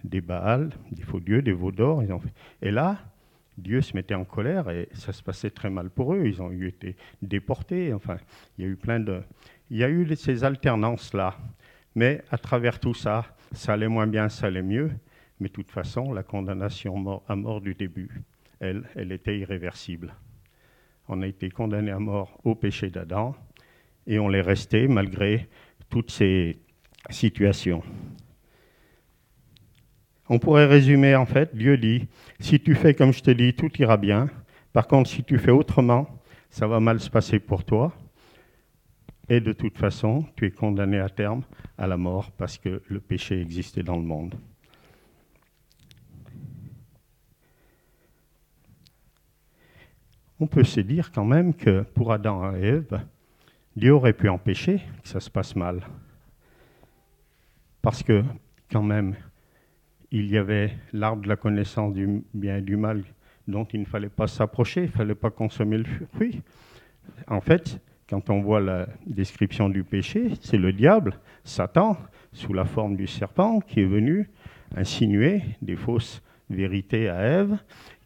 des Baals, des faux dieux, des veaux d'or. Et là, Dieu se mettait en colère et ça se passait très mal pour eux. Ils ont été déportés. Enfin, il y a eu plein de, il y a eu ces alternances là. Mais à travers tout ça, ça allait moins bien, ça allait mieux. Mais de toute façon, la condamnation à mort du début, elle, elle était irréversible. On a été condamné à mort au péché d'Adam et on l'est resté malgré toutes ces situations. On pourrait résumer en fait, Dieu dit, si tu fais comme je te dis, tout ira bien. Par contre, si tu fais autrement, ça va mal se passer pour toi. Et de toute façon, tu es condamné à terme à la mort parce que le péché existait dans le monde. On peut se dire quand même que pour Adam et Ève, Dieu aurait pu empêcher que ça se passe mal. Parce que quand même, il y avait l'arbre de la connaissance du bien et du mal dont il ne fallait pas s'approcher, il ne fallait pas consommer le fruit. En fait, quand on voit la description du péché, c'est le diable, Satan, sous la forme du serpent, qui est venu insinuer des fausses vérités à Ève,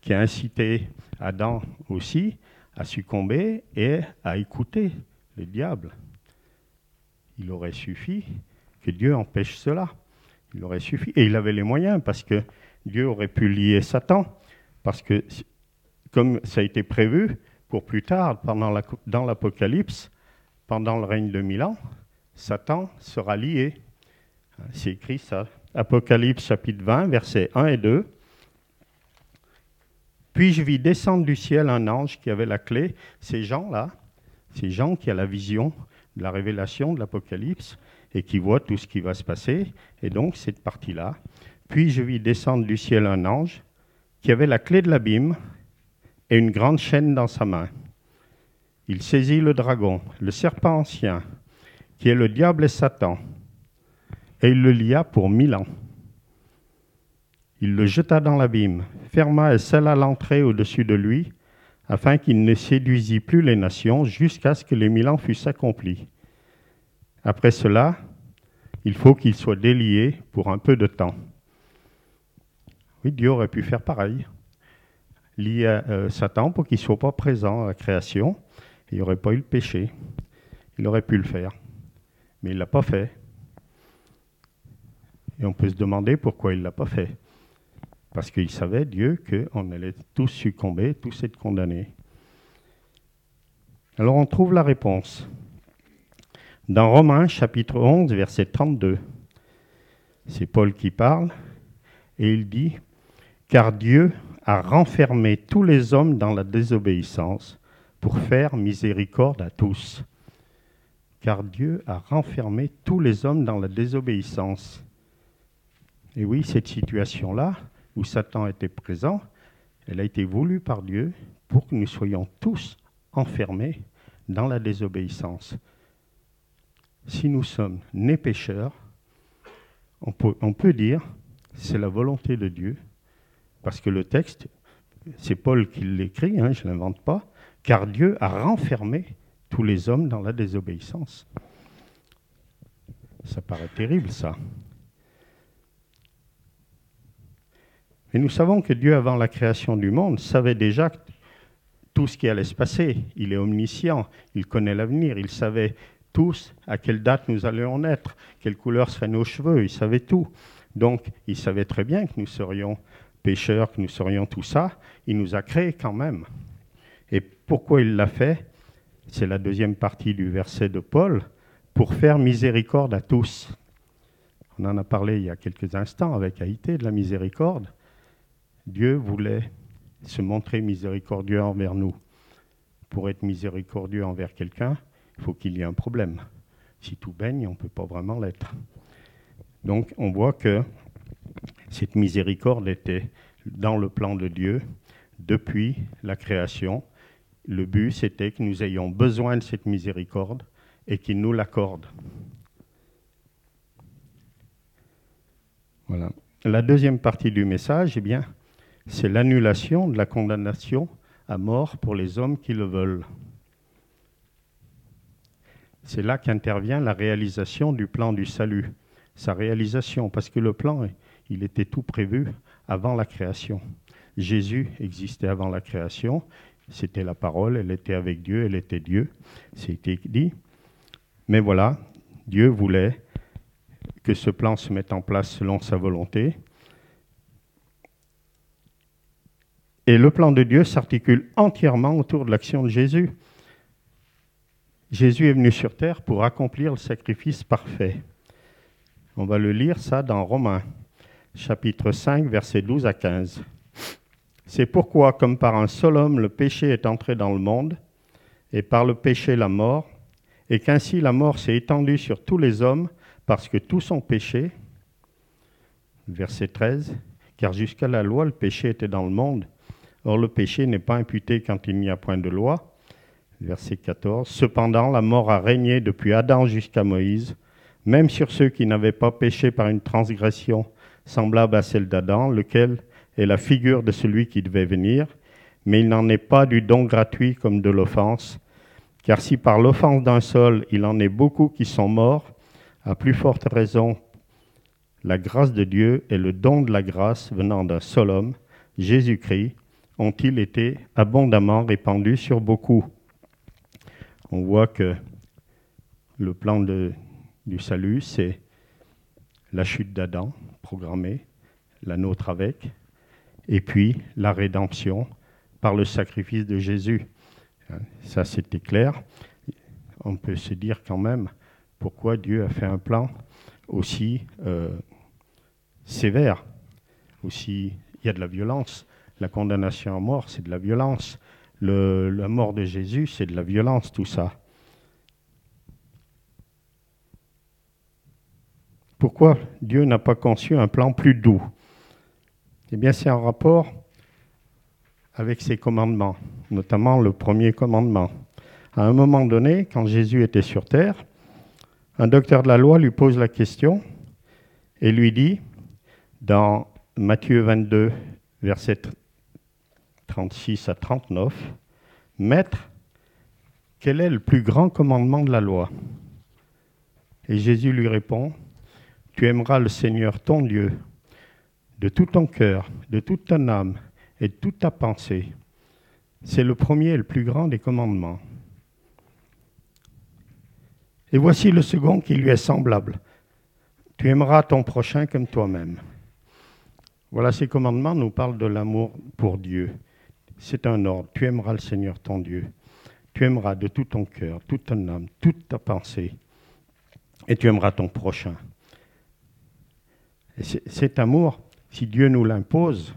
qui a incité Adam aussi à succomber et à écouter le diable. Il aurait suffi que Dieu empêche cela. Il aurait suffi. Et il avait les moyens parce que Dieu aurait pu lier Satan. Parce que, comme ça a été prévu pour plus tard, pendant dans l'Apocalypse, pendant le règne de mille ans, Satan sera lié. C'est écrit ça. Apocalypse chapitre 20, versets 1 et 2. Puis je vis descendre du ciel un ange qui avait la clé? Ces gens-là, ces gens qui ont la vision de la révélation de l'Apocalypse et qui voient tout ce qui va se passer. Et donc cette partie-là. Puis je vis descendre du ciel un ange qui avait la clé de l'abîme une grande chaîne dans sa main. Il saisit le dragon, le serpent ancien, qui est le diable et Satan, et il le lia pour mille ans. Il le jeta dans l'abîme, ferma et scella l'entrée au-dessus de lui, afin qu'il ne séduisit plus les nations jusqu'à ce que les mille ans fussent accomplis. Après cela, il faut qu'il soit délié pour un peu de temps. Oui, Dieu aurait pu faire pareil. Lier euh, Satan pour qu'il ne soit pas présent à la création. Il n'y aurait pas eu le péché. Il aurait pu le faire. Mais il ne l'a pas fait. Et on peut se demander pourquoi il ne l'a pas fait. Parce qu'il savait, Dieu, qu'on allait tous succomber, tous être condamnés. Alors on trouve la réponse. Dans Romains chapitre 11, verset 32, c'est Paul qui parle, et il dit, Car Dieu a renfermé tous les hommes dans la désobéissance pour faire miséricorde à tous. Car Dieu a renfermé tous les hommes dans la désobéissance. Et oui, cette situation-là, où Satan était présent, elle a été voulue par Dieu pour que nous soyons tous enfermés dans la désobéissance. Si nous sommes nés pécheurs, on peut, on peut dire c'est la volonté de Dieu, parce que le texte, c'est Paul qui l'écrit, hein, je ne l'invente pas, car Dieu a renfermé tous les hommes dans la désobéissance. Ça paraît terrible, ça. Mais nous savons que Dieu, avant la création du monde, savait déjà tout ce qui allait se passer. Il est omniscient, il connaît l'avenir, il savait tous à quelle date nous allions naître, quelle couleur seraient nos cheveux, il savait tout. Donc, il savait très bien que nous serions pécheurs, que nous serions tout ça. Il nous a créés quand même. Et pourquoi il l'a fait? C'est la deuxième partie du verset de Paul, pour faire miséricorde à tous. On en a parlé il y a quelques instants avec Haïté de la miséricorde. Dieu voulait se montrer miséricordieux envers nous. Pour être miséricordieux envers quelqu'un, il faut qu'il y ait un problème. Si tout baigne, on ne peut pas vraiment l'être. Donc on voit que cette miséricorde était dans le plan de Dieu depuis la création. Le but, c'était que nous ayons besoin de cette miséricorde et qu'il nous l'accorde. Voilà. La deuxième partie du message, eh bien, c'est l'annulation de la condamnation à mort pour les hommes qui le veulent. C'est là qu'intervient la réalisation du plan du salut, sa réalisation, parce que le plan, il était tout prévu avant la création. Jésus existait avant la création, c'était la parole, elle était avec Dieu, elle était Dieu, c'était dit. Mais voilà, Dieu voulait que ce plan se mette en place selon sa volonté. Et le plan de Dieu s'articule entièrement autour de l'action de Jésus. Jésus est venu sur terre pour accomplir le sacrifice parfait. On va le lire ça dans Romains, chapitre 5, versets 12 à 15. C'est pourquoi, comme par un seul homme, le péché est entré dans le monde, et par le péché la mort, et qu'ainsi la mort s'est étendue sur tous les hommes, parce que tous ont péché. Verset 13. Car jusqu'à la loi, le péché était dans le monde, Or, le péché n'est pas imputé quand il n'y a point de loi. Verset 14. Cependant, la mort a régné depuis Adam jusqu'à Moïse, même sur ceux qui n'avaient pas péché par une transgression semblable à celle d'Adam, lequel est la figure de celui qui devait venir, mais il n'en est pas du don gratuit comme de l'offense. Car si par l'offense d'un seul il en est beaucoup qui sont morts, à plus forte raison, la grâce de Dieu et le don de la grâce venant d'un seul homme, Jésus-Christ, ont-ils été abondamment répandus sur beaucoup. On voit que le plan du salut, c'est la chute d'Adam programmée, la nôtre avec, et puis la rédemption par le sacrifice de Jésus. Ça, c'était clair. On peut se dire quand même pourquoi Dieu a fait un plan aussi euh, sévère, aussi il y a de la violence. La condamnation à mort, c'est de la violence. Le, la mort de Jésus, c'est de la violence, tout ça. Pourquoi Dieu n'a pas conçu un plan plus doux Eh bien, c'est en rapport avec ses commandements, notamment le premier commandement. À un moment donné, quand Jésus était sur terre, un docteur de la loi lui pose la question et lui dit, dans Matthieu 22, verset 36 à 39, Maître, quel est le plus grand commandement de la loi? Et Jésus lui répond, Tu aimeras le Seigneur ton Dieu de tout ton cœur, de toute ton âme et de toute ta pensée. C'est le premier et le plus grand des commandements. Et voici le second qui lui est semblable. Tu aimeras ton prochain comme toi-même. Voilà, ces commandements nous parlent de l'amour pour Dieu. C'est un ordre. Tu aimeras le Seigneur ton Dieu. Tu aimeras de tout ton cœur, toute ton âme, toute ta pensée. Et tu aimeras ton prochain. Et cet amour, si Dieu nous l'impose,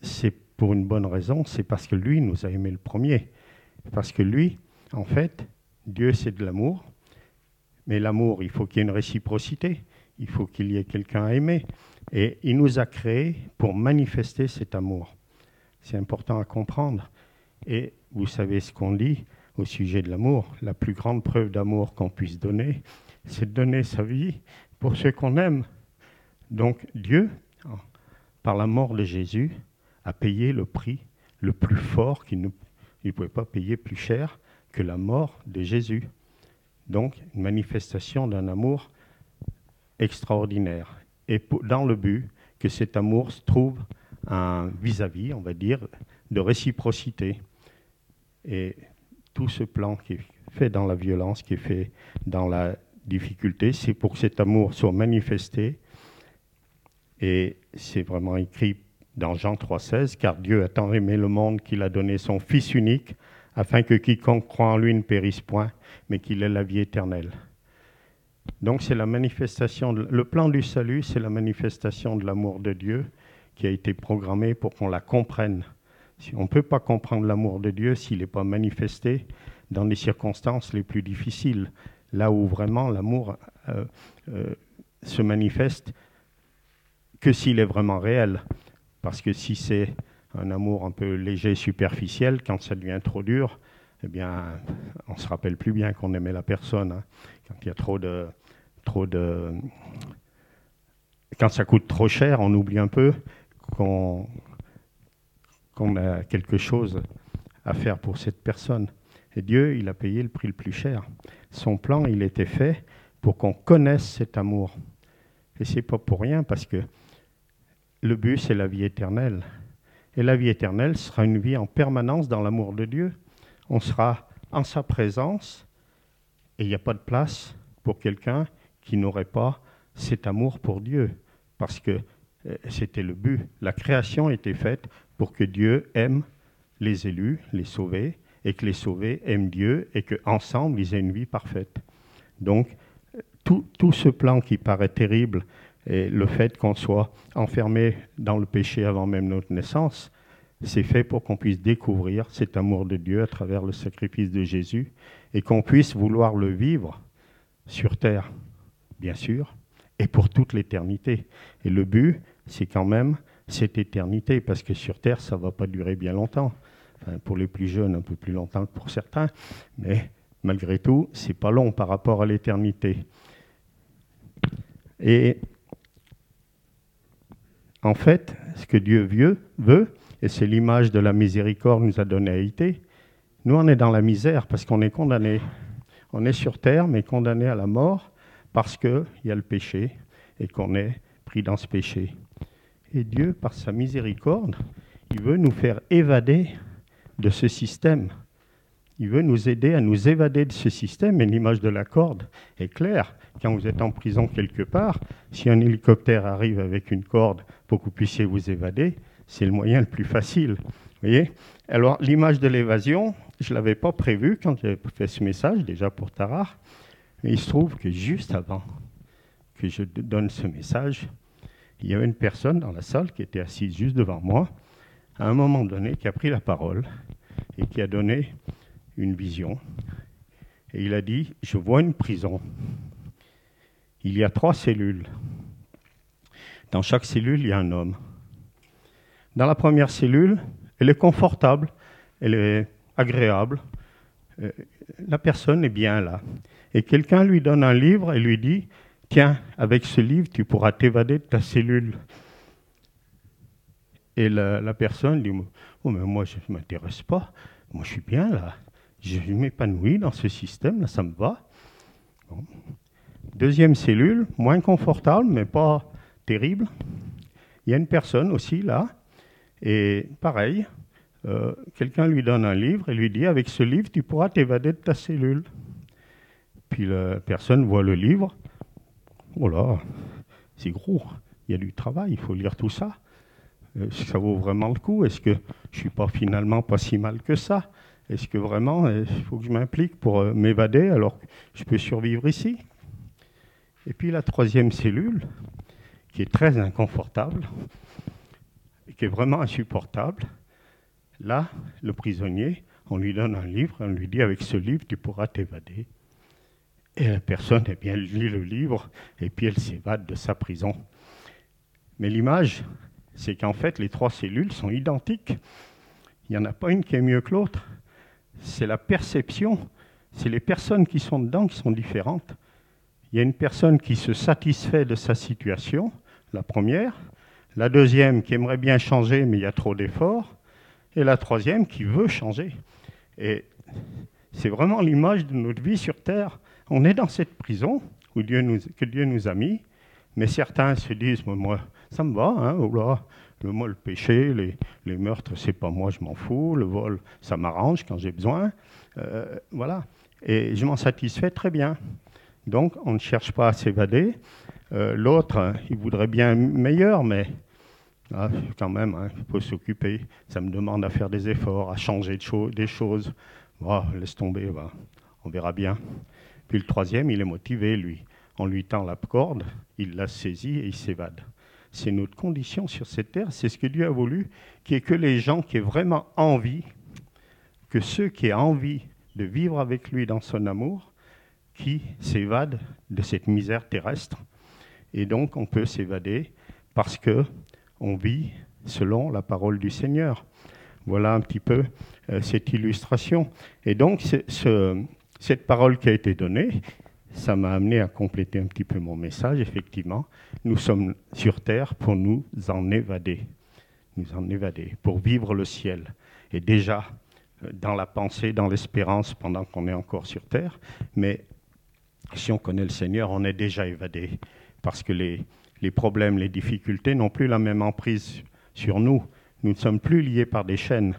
c'est pour une bonne raison, c'est parce que lui nous a aimé le premier. Parce que lui, en fait, Dieu c'est de l'amour, mais l'amour, il faut qu'il y ait une réciprocité, il faut qu'il y ait quelqu'un à aimer. Et il nous a créés pour manifester cet amour. C'est important à comprendre. Et vous savez ce qu'on dit au sujet de l'amour. La plus grande preuve d'amour qu'on puisse donner, c'est de donner sa vie pour ceux qu'on aime. Donc Dieu, par la mort de Jésus, a payé le prix le plus fort qu'il ne pouvait pas payer plus cher que la mort de Jésus. Donc, une manifestation d'un amour extraordinaire. Et dans le but que cet amour se trouve un vis-à-vis, on va dire, de réciprocité. Et tout ce plan qui est fait dans la violence, qui est fait dans la difficulté, c'est pour que cet amour soit manifesté. Et c'est vraiment écrit dans Jean 3,16, car Dieu a tant aimé le monde qu'il a donné son Fils unique, afin que quiconque croit en lui ne périsse point, mais qu'il ait la vie éternelle. Donc c'est la manifestation, le plan du salut, c'est la manifestation de l'amour de Dieu qui a été programmé pour qu'on la comprenne. Si on ne peut pas comprendre l'amour de Dieu s'il n'est pas manifesté dans les circonstances les plus difficiles, là où vraiment l'amour euh, euh, se manifeste que s'il est vraiment réel. Parce que si c'est un amour un peu léger, superficiel, quand ça devient trop dur, eh bien, on se rappelle plus bien qu'on aimait la personne. hein. Quand il y a trop de, trop de, quand ça coûte trop cher, on oublie un peu qu'on a quelque chose à faire pour cette personne. Et Dieu, il a payé le prix le plus cher. Son plan, il était fait pour qu'on connaisse cet amour. Et c'est pas pour rien, parce que le but, c'est la vie éternelle. Et la vie éternelle sera une vie en permanence dans l'amour de Dieu. On sera en sa présence, et il n'y a pas de place pour quelqu'un qui n'aurait pas cet amour pour Dieu, parce que euh, c'était le but. La création était faite pour que Dieu aime les élus, les sauvés, et que les sauvés aiment Dieu, et qu'ensemble, ils aient une vie parfaite. Donc, euh, tout, tout ce plan qui paraît terrible, et le fait qu'on soit enfermé dans le péché avant même notre naissance, c'est fait pour qu'on puisse découvrir cet amour de Dieu à travers le sacrifice de Jésus, et qu'on puisse vouloir le vivre sur terre, bien sûr, et pour toute l'éternité. Et le but, c'est quand même cette éternité, parce que sur terre, ça ne va pas durer bien longtemps. Enfin, pour les plus jeunes, un peu plus longtemps que pour certains, mais malgré tout, c'est pas long par rapport à l'éternité. Et en fait, ce que Dieu veut, et c'est l'image de la miséricorde nous a donné à été, nous on est dans la misère parce qu'on est condamné. On est sur terre, mais condamné à la mort parce qu'il y a le péché et qu'on est pris dans ce péché. Et Dieu, par sa miséricorde, il veut nous faire évader de ce système. Il veut nous aider à nous évader de ce système. Et l'image de la corde est claire. Quand vous êtes en prison quelque part, si un hélicoptère arrive avec une corde pour que vous puissiez vous évader, c'est le moyen le plus facile. Voyez? Alors, l'image de l'évasion, je ne l'avais pas prévue quand j'ai fait ce message, déjà pour Tarar. Mais il se trouve que juste avant que je donne ce message, il y avait une personne dans la salle qui était assise juste devant moi, à un moment donné, qui a pris la parole et qui a donné une vision. Et il a dit, je vois une prison. Il y a trois cellules. Dans chaque cellule, il y a un homme. Dans la première cellule, elle est confortable, elle est agréable. Euh, La personne est bien là. Et quelqu'un lui donne un livre et lui dit, tiens, avec ce livre, tu pourras t'évader de ta cellule. Et la, personne dit, oh, mais moi, je ne m'intéresse pas. Moi, je suis bien là. Je m'épanouis dans ce système, là, ça me va. Deuxième cellule, moins confortable, mais pas terrible. Il y a une personne aussi là, et pareil, euh, quelqu'un lui donne un livre et lui dit, avec ce livre, tu pourras t'évader de ta cellule. Puis la personne voit le livre, oh là, c'est gros, il y a du travail, il faut lire tout ça. Euh, ça vaut vraiment le coup Est-ce que je suis pas finalement pas si mal que ça? Est-ce que vraiment euh, il faut que je m'implique pour euh, m'évader alors que je peux survivre ici? Et puis la troisième cellule, qui est très inconfortable, qui est vraiment insupportable, là, le prisonnier, on lui donne un livre, on lui dit avec ce livre tu pourras t'évader. Et la personne, eh bien, elle lit le livre et puis elle s'évade de sa prison. Mais l'image, c'est qu'en fait, les trois cellules sont identiques. Il n'y en a pas une qui est mieux que l'autre. C'est la perception, c'est les personnes qui sont dedans qui sont différentes. Il y a une personne qui se satisfait de sa situation, la première, la deuxième qui aimerait bien changer mais il y a trop d'efforts, et la troisième qui veut changer. Et c'est vraiment l'image de notre vie sur Terre. On est dans cette prison où Dieu nous, que Dieu nous a mis, mais certains se disent, moi, ça me va, hein, oh le, moi, le péché, les, les meurtres, c'est pas moi, je m'en fous, le vol, ça m'arrange quand j'ai besoin, Euh, voilà. Et je m'en satisfais très bien. Donc, on ne cherche pas à s'évader. Euh, L'autre, il voudrait bien meilleur, mais ah, quand même, hein, il faut s'occuper. Ça me demande à faire des efforts, à changer des choses. Bon, laisse tomber, on verra bien. Puis le troisième, il est motivé, lui. On lui tend la corde, il la saisit et il s'évade. C'est notre condition sur cette terre, c'est ce que Dieu a voulu, qui est que les gens qui aient vraiment envie, que ceux qui aient envie de vivre avec lui dans son amour, qui s'évadent de cette misère terrestre. Et donc, on peut s'évader parce que on vit selon la parole du Seigneur. Voilà un petit peu euh, cette illustration. Et donc, cette parole qui a été donnée, ça m'a amené à compléter un petit peu mon message. Effectivement, nous sommes sur terre pour nous en évader, nous en évader, pour vivre le ciel. Et déjà, euh, dans la pensée, dans l'espérance, pendant qu'on est encore sur terre, mais si on connaît le Seigneur, on est déjà évadé, parce que les, les problèmes, les difficultés n'ont plus la même emprise sur nous. Nous ne sommes plus liés par des chaînes.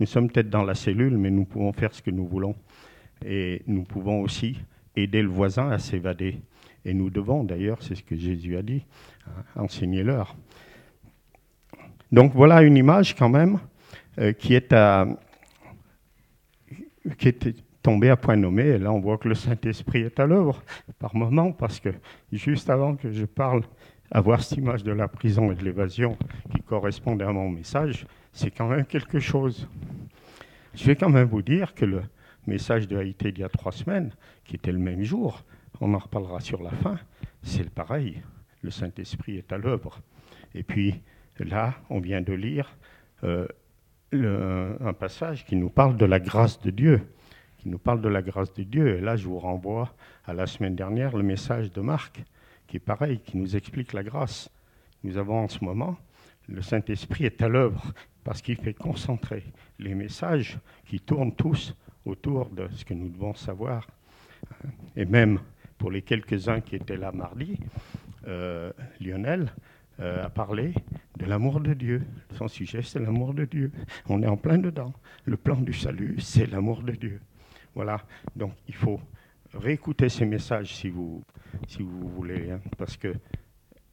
Nous sommes peut-être dans la cellule, mais nous pouvons faire ce que nous voulons. Et nous pouvons aussi aider le voisin à s'évader. Et nous devons, d'ailleurs, c'est ce que Jésus a dit, hein, enseignez-leur. Donc voilà une image quand même euh, qui est à, qui est tombée à point nommé. Et là, on voit que le Saint-Esprit est à l'œuvre par moment, parce que juste avant que je parle, avoir cette image de la prison et de l'évasion qui correspondait à mon message, c'est quand même quelque chose. Je vais quand même vous dire que le message de Haïti d'il y a trois semaines, qui était le même jour, on en reparlera sur la fin, c'est le pareil. Le Saint-Esprit est à l'œuvre. Et puis là, on vient de lire euh, un passage qui nous parle de la grâce de Dieu, qui nous parle de la grâce de Dieu. Et là, je vous renvoie à la semaine dernière le message de Marc, qui est pareil, qui nous explique la grâce. Nous avons en ce moment, le Saint-Esprit est à l'œuvre parce qu'il fait concentrer les messages qui tournent tous autour de ce que nous devons savoir. Et même pour les quelques-uns qui étaient là mardi, euh, Lionel euh, a parlé de l'amour de Dieu. Son sujet, c'est l'amour de Dieu. On est en plein dedans. Le plan du salut, c'est l'amour de Dieu. Voilà. Donc, il faut réécouter ces messages si vous, si vous voulez, hein, parce que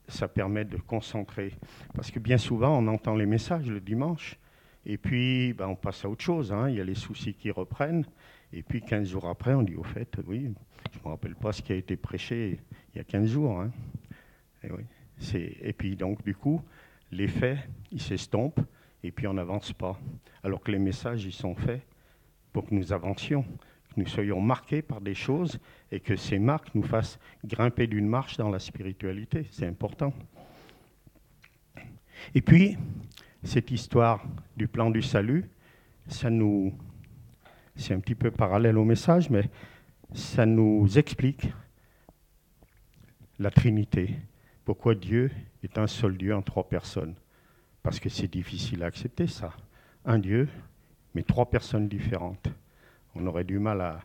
ça permet de concentrer. Parce que bien souvent, on entend les messages le dimanche, et puis ben, on passe à autre chose. hein. Il y a les soucis qui reprennent, et puis 15 jours après, on dit au fait, oui, je ne me rappelle pas ce qui a été prêché il y a 15 jours. hein. Et, oui, et puis donc, du coup, les faits, ils s'estompent, et puis on n'avance pas. Alors que les messages, ils sont faits pour que nous avancions, que nous soyons marqués par des choses et que ces marques nous fassent grimper d'une marche dans la spiritualité. C'est important. Et puis, cette histoire du plan du salut, ça nous, c'est un petit peu parallèle au message, mais ça nous explique la Trinité. Pourquoi Dieu est un seul Dieu en trois personnes? Parce que c'est difficile à accepter ça. Un Dieu, mais trois personnes différentes. On aurait du mal à,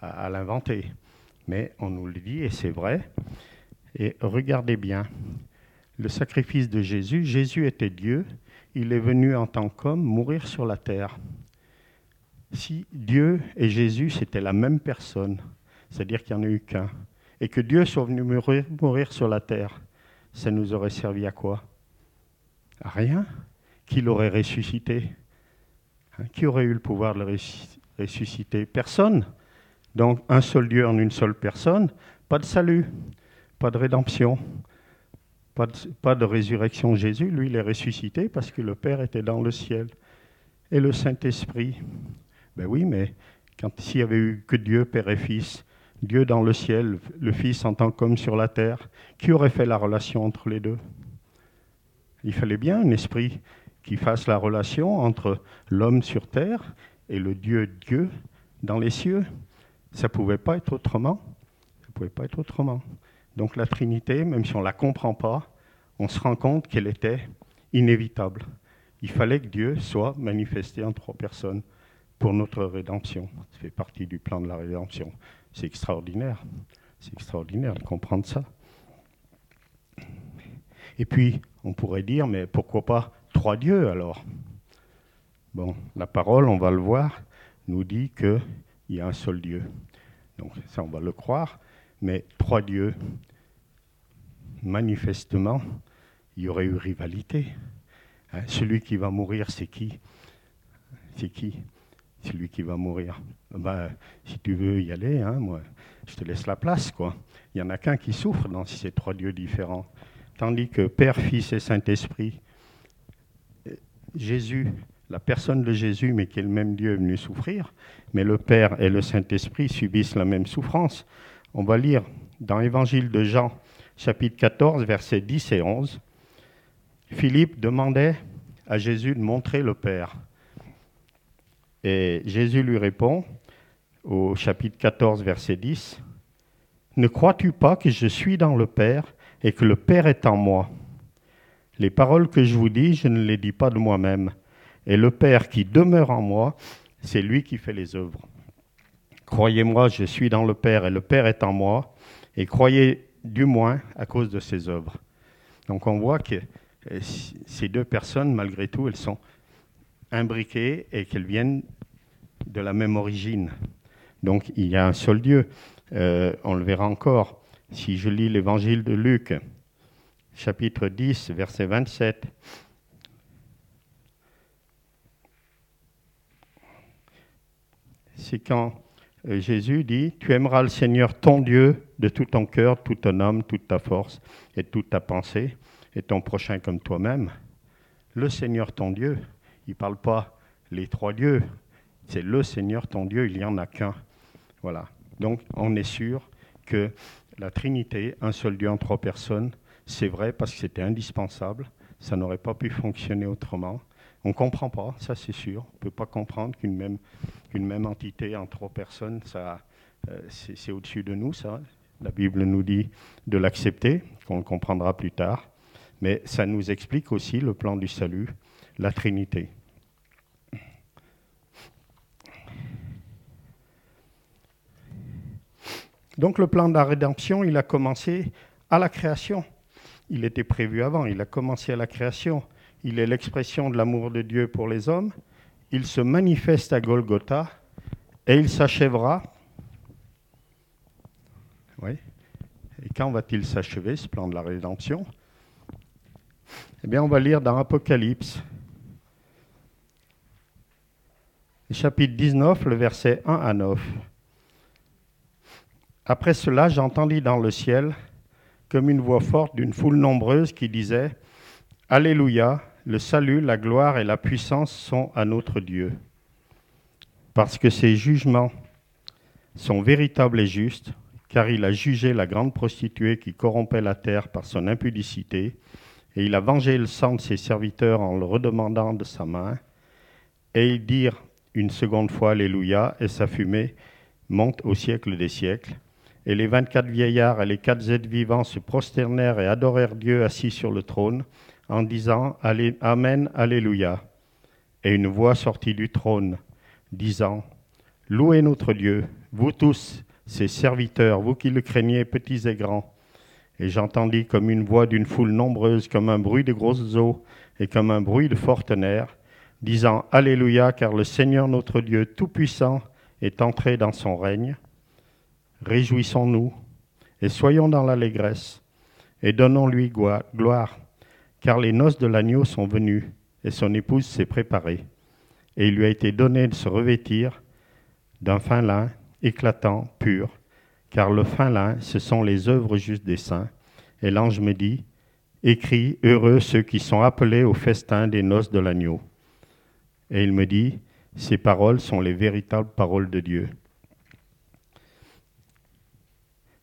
à- à l'inventer. Mais on nous le dit et c'est vrai. Et regardez bien, le sacrifice de Jésus, Jésus était Dieu, il est venu en tant qu'homme mourir sur la terre. Si Dieu et Jésus, c'était la même personne, c'est-à-dire qu'il n'y en a eu qu'un, et que Dieu soit venu mourir, sur la terre, ça nous aurait servi à quoi? À rien. Qui l'aurait ressuscité? Hein, Qui aurait eu le pouvoir de le ressusc- ressusciter? Personne. Donc un seul Dieu en une seule personne, pas de salut, pas de rédemption, pas de, résurrection. Jésus, lui, il est ressuscité parce que le Père était dans le ciel. Et le Saint-Esprit, ben oui, mais quand s'il y avait eu que Dieu, Père et Fils, Dieu dans le ciel, le Fils en tant qu'homme sur la terre, qui aurait fait la relation entre les deux? Il fallait bien un esprit qui fasse la relation entre l'homme sur terre et le Dieu Dieu dans les cieux. Ça ne pouvait pas être autrement. Ça ne pouvait pas être autrement. Donc la Trinité, même si on ne la comprend pas, on se rend compte qu'elle était inévitable. Il fallait que Dieu soit manifesté en trois personnes pour notre rédemption. Ça fait partie du plan de la rédemption. C'est extraordinaire. C'est extraordinaire de comprendre ça. Et puis, on pourrait dire, mais pourquoi pas trois dieux alors? Bon, la parole, on va le voir, nous dit qu'il y a un seul Dieu. Donc ça, on va le croire, mais trois dieux, manifestement, il y aurait eu rivalité. Hein, celui qui va mourir, c'est qui? C'est qui? Celui qui va mourir. Ben, si tu veux y aller, hein, moi, je te laisse la place, quoi. Il n'y en a qu'un qui souffre dans ces trois dieux différents. Tandis que Père, Fils et Saint-Esprit, euh, Jésus, la personne de Jésus, mais qui est le même Dieu, est venu souffrir, mais le Père et le Saint-Esprit subissent la même souffrance. On va lire dans l'Évangile de Jean, chapitre 14, versets 10 et 11. Philippe demandait à Jésus de montrer le Père. Et Jésus lui répond au chapitre 14, verset 10, Ne crois-tu pas que je suis dans le Père et que le Père est en moi? Les paroles que je vous dis, je ne les dis pas de moi-même. Et le Père qui demeure en moi, c'est lui qui fait les œuvres. Croyez-moi, je suis dans le Père et le Père est en moi, et croyez du moins à cause de ses œuvres. Donc on voit que euh, ces deux personnes, malgré tout, elles sont imbriquées et qu'elles viennent de la même origine. Donc il y a un seul Dieu. Euh, on le verra encore. Si je lis l'évangile de Luc, chapitre 10, verset 27, c'est quand Jésus dit, tu aimeras le Seigneur ton Dieu de tout ton cœur, tout ton âme, toute ta force et toute ta pensée, et ton prochain comme toi-même. Le Seigneur ton Dieu, il ne parle pas les trois dieux, c'est le Seigneur ton Dieu, il n'y en a qu'un. Voilà. Donc on est sûr que la Trinité, un seul Dieu en trois personnes, c'est vrai parce que c'était indispensable, ça n'aurait pas pu fonctionner autrement. On ne comprend pas, ça c'est sûr. On ne peut pas comprendre qu'une même, entité en trois personnes, ça, euh, c'est au-dessus de nous, ça. La Bible nous dit de l'accepter, qu'on le comprendra plus tard. Mais ça nous explique aussi le plan du salut, la Trinité. Donc le plan de la rédemption, il a commencé à la création. Il était prévu avant, il a commencé à la création. Il est l'expression de l'amour de Dieu pour les hommes. Il se manifeste à Golgotha et il s'achèvera. Oui. Et quand va-t-il s'achever, ce plan de la rédemption? Eh bien, on va lire dans Apocalypse, chapitre 19, le verset 1 à 9. Après cela, j'entendis dans le ciel comme une voix forte d'une foule nombreuse qui disait Alléluia, le salut, la gloire et la puissance sont à notre Dieu. Parce que ses jugements sont véritables et justes, car il a jugé la grande prostituée qui corrompait la terre par son impudicité, et il a vengé le sang de ses serviteurs en le redemandant de sa main. Et ils dirent une seconde fois Alléluia, et sa fumée monte au siècle des siècles. Et les vingt-quatre vieillards et les quatre êtres vivants se prosternèrent et adorèrent Dieu assis sur le trône, en disant Amen, Alléluia. Et une voix sortit du trône, disant Louez notre Dieu, vous tous, ses serviteurs, vous qui le craignez, petits et grands. Et j'entendis comme une voix d'une foule nombreuse, comme un bruit de grosses eaux et comme un bruit de fortes nerfs, disant Alléluia, car le Seigneur notre Dieu Tout-Puissant est entré dans son règne. Réjouissons-nous et soyons dans l'allégresse et donnons-lui gloire, car les noces de l'agneau sont venues et son épouse s'est préparée. Et il lui a été donné de se revêtir d'un fin lin éclatant, pur, car le fin lin, ce sont les œuvres justes des saints. Et l'ange me dit, écris, heureux ceux qui sont appelés au festin des noces de l'agneau. Et il me dit, ces paroles sont les véritables paroles de Dieu.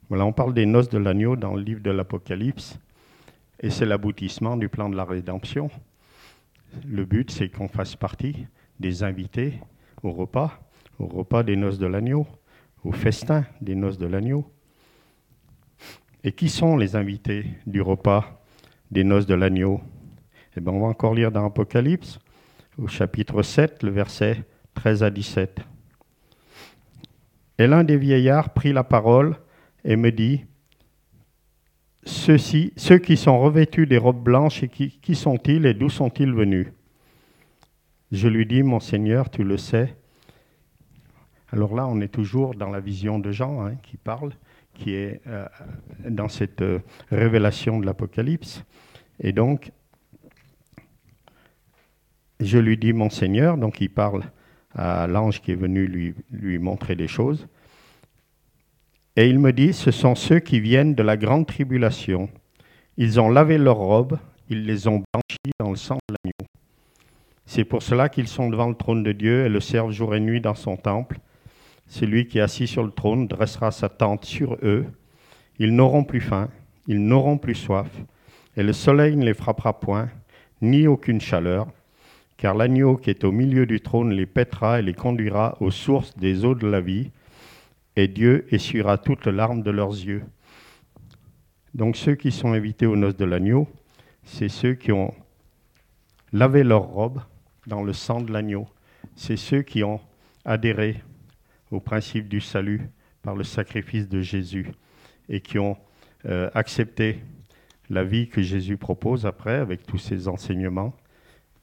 Voilà, on parle des noces de l'agneau dans le livre de l'Apocalypse, et c'est l'aboutissement du plan de la rédemption. Le but, c'est qu'on fasse partie des invités au repas, au repas des noces de l'agneau, au festin des noces de l'agneau. Et qui sont les invités du repas des noces de l'agneau? Eh bien, on va encore lire dans l'Apocalypse, au chapitre 7, le verset 13 à 17. Et l'un des vieillards prit la parole et me dit, Ceux-ci, ceux qui sont revêtus des robes blanches, et qui, qui sont-ils et d'où sont-ils venus? Je lui dis, Mon Seigneur, tu le sais. Alors là, on est toujours dans la vision de Jean hein, qui parle, qui est euh, dans cette euh, révélation de l'Apocalypse. Et donc, je lui dis, Mon Seigneur, donc il parle à l'ange qui est venu lui, lui montrer des choses. Et il me dit, ce sont ceux qui viennent de la grande tribulation. Ils ont lavé leurs robes, ils les ont blanchies dans le sang de l'agneau. C'est pour cela qu'ils sont devant le trône de Dieu et le servent jour et nuit dans son temple. Celui qui est assis sur le trône dressera sa tente sur eux. Ils n'auront plus faim, ils n'auront plus soif, et le soleil ne les frappera point, ni aucune chaleur, car l'agneau qui est au milieu du trône les pètera et les conduira aux sources des eaux de la vie, et Dieu essuiera toutes larmes de leurs yeux. Donc ceux qui sont invités aux noces de l'agneau, c'est ceux qui ont lavé leurs robes dans le sang de l'agneau. C'est ceux qui ont adhéré au principe du salut par le sacrifice de Jésus et qui ont euh, accepté la vie que Jésus propose après avec tous ses enseignements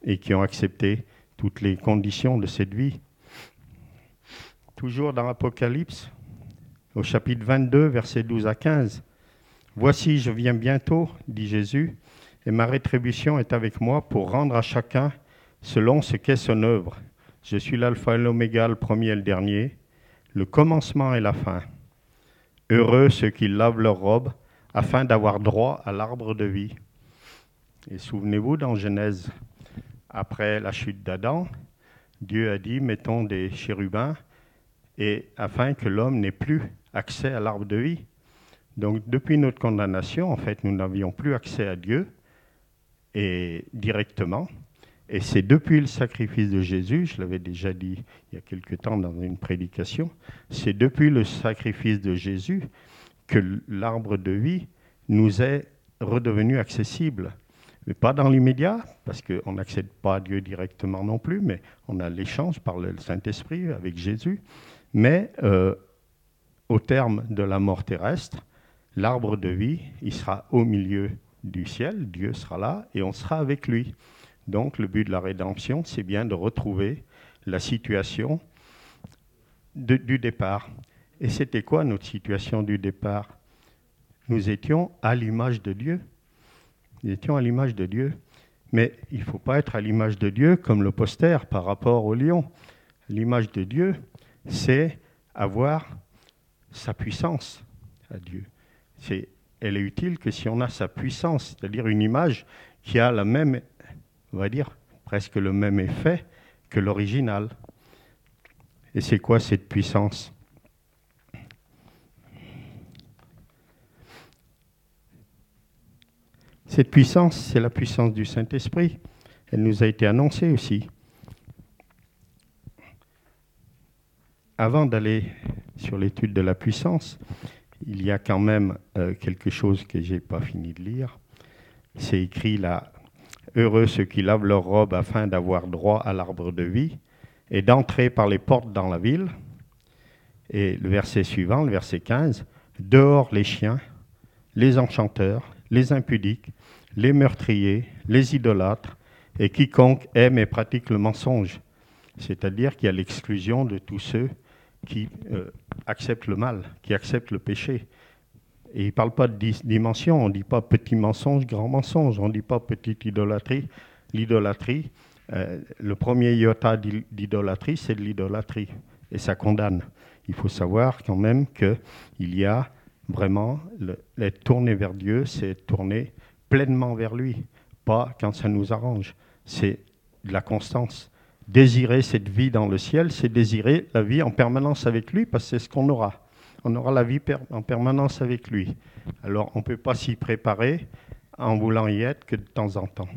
et qui ont accepté toutes les conditions de cette vie. Toujours dans l'Apocalypse, au chapitre 22, versets 12 à 15. Voici, je viens bientôt, dit Jésus, et ma rétribution est avec moi pour rendre à chacun selon ce qu'est son œuvre. Je suis l'alpha et l'oméga, le premier et le dernier, le commencement et la fin. Heureux ceux qui lavent leurs robes, afin d'avoir droit à l'arbre de vie. Et souvenez-vous, dans Genèse, après la chute d'Adam, Dieu a dit, mettons des chérubins, et afin que l'homme n'ait plus accès à l'arbre de vie. Donc depuis notre condamnation, en fait, nous n'avions plus accès à Dieu et directement. Et c'est depuis le sacrifice de Jésus, je l'avais déjà dit il y a quelque temps dans une prédication, c'est depuis le sacrifice de Jésus que l'arbre de vie nous est redevenu accessible. Mais pas dans l'immédiat, parce qu'on n'accède pas à Dieu directement non plus, mais on a l'échange par le Saint-Esprit avec Jésus. Mais euh, au terme de la mort terrestre, l'arbre de vie, il sera au milieu du ciel, Dieu sera là et on sera avec lui. Donc le but de la rédemption, c'est bien de retrouver la situation du départ. Et c'était quoi notre situation du départ? Nous étions à l'image de Dieu. Nous étions à l'image de Dieu. Mais il ne faut pas être à l'image de Dieu comme le poster par rapport au lion. L'image de Dieu, c'est avoir sa puissance à Dieu. C'est, elle est utile que si on a sa puissance, c'est-à-dire une image qui a la même, on va dire, presque le même effet que l'original. Et c'est quoi cette puissance? Cette puissance, c'est la puissance du Saint-Esprit. Elle nous a été annoncée aussi. Avant d'aller sur l'étude de la puissance, il y a quand même euh, quelque chose que je n'ai pas fini de lire. C'est écrit là, Heureux ceux qui lavent leurs robes afin d'avoir droit à l'arbre de vie et d'entrer par les portes dans la ville. Et le verset suivant, le verset 15, Dehors les chiens, les enchanteurs, les impudiques, les meurtriers, les idolâtres, et quiconque aime et pratique le mensonge. C'est-à-dire qu'il y a l'exclusion de tous ceux qui euh, acceptent le mal, qui acceptent le péché. Et il ne parle pas de dimension, on ne dit pas petit mensonge, grand mensonge, on ne dit pas petite idolâtrie. L'idolâtrie, euh, le premier iota d'idolâtrie, c'est de l'idolâtrie, et ça condamne. Il faut savoir quand même qu'il y a vraiment, le, être tourné vers Dieu, c'est tourner pleinement vers lui, pas quand ça nous arrange. C'est de la constance. Désirer cette vie dans le ciel, c'est désirer la vie en permanence avec lui, parce que c'est ce qu'on aura. On aura la vie en permanence avec lui. Alors on ne peut pas s'y préparer en voulant y être que de temps en temps.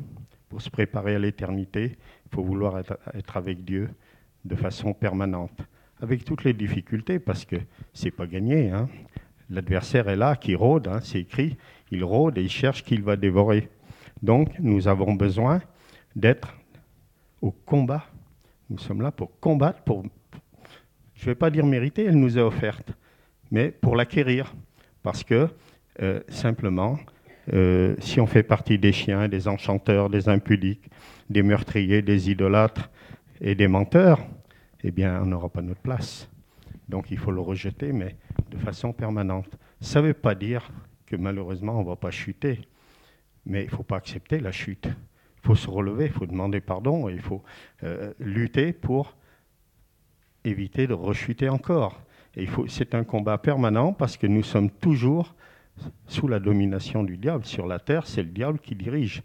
Pour se préparer à l'éternité, il faut vouloir être, avec Dieu de façon permanente, avec toutes les difficultés, parce que c'est pas gagné. Hein. L'adversaire est là, qui rôde, hein, c'est écrit, il rôde et il cherche qu'il va dévorer. Donc nous avons besoin d'être au combat. Nous sommes là pour combattre, pour je ne vais pas dire méritée, elle nous est offerte, mais pour l'acquérir. Parce que, euh, simplement, euh, si on fait partie des chiens, des enchanteurs, des impudiques, des meurtriers, des idolâtres et des menteurs, eh bien, on n'aura pas notre place. Donc, il faut le rejeter, mais de façon permanente. Ça ne veut pas dire que malheureusement, on ne va pas chuter, mais il ne faut pas accepter la chute. Il faut se relever, il faut demander pardon, et il faut euh, lutter pour éviter de rechuter encore. Et il faut, c'est un combat permanent parce que nous sommes toujours sous la domination du diable. Sur la terre, c'est le diable qui dirige.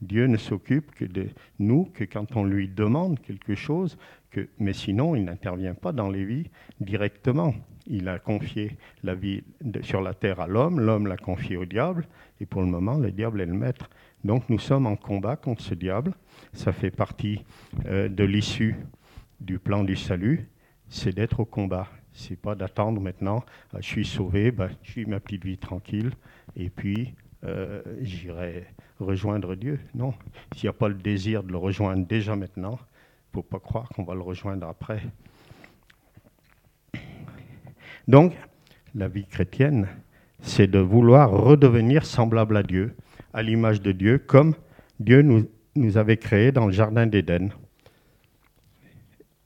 Dieu ne s'occupe que de nous que quand on lui demande quelque chose, que, mais sinon, il n'intervient pas dans les vies directement. Il a confié la vie sur la terre à l'homme, l'homme l'a confié au diable, et pour le moment, le diable est le maître. Donc nous sommes en combat contre ce diable. Ça fait partie euh, de l'issue du plan du salut, c'est d'être au combat. C'est pas d'attendre maintenant, ah, je suis sauvé, ben, je suis ma petite vie tranquille, et puis euh, j'irai rejoindre Dieu. Non, s'il n'y a pas le désir de le rejoindre déjà maintenant, il ne faut pas croire qu'on va le rejoindre après. Donc, la vie chrétienne, c'est de vouloir redevenir semblable à Dieu, à l'image de Dieu, comme Dieu nous, avait créés dans le Jardin d'Éden.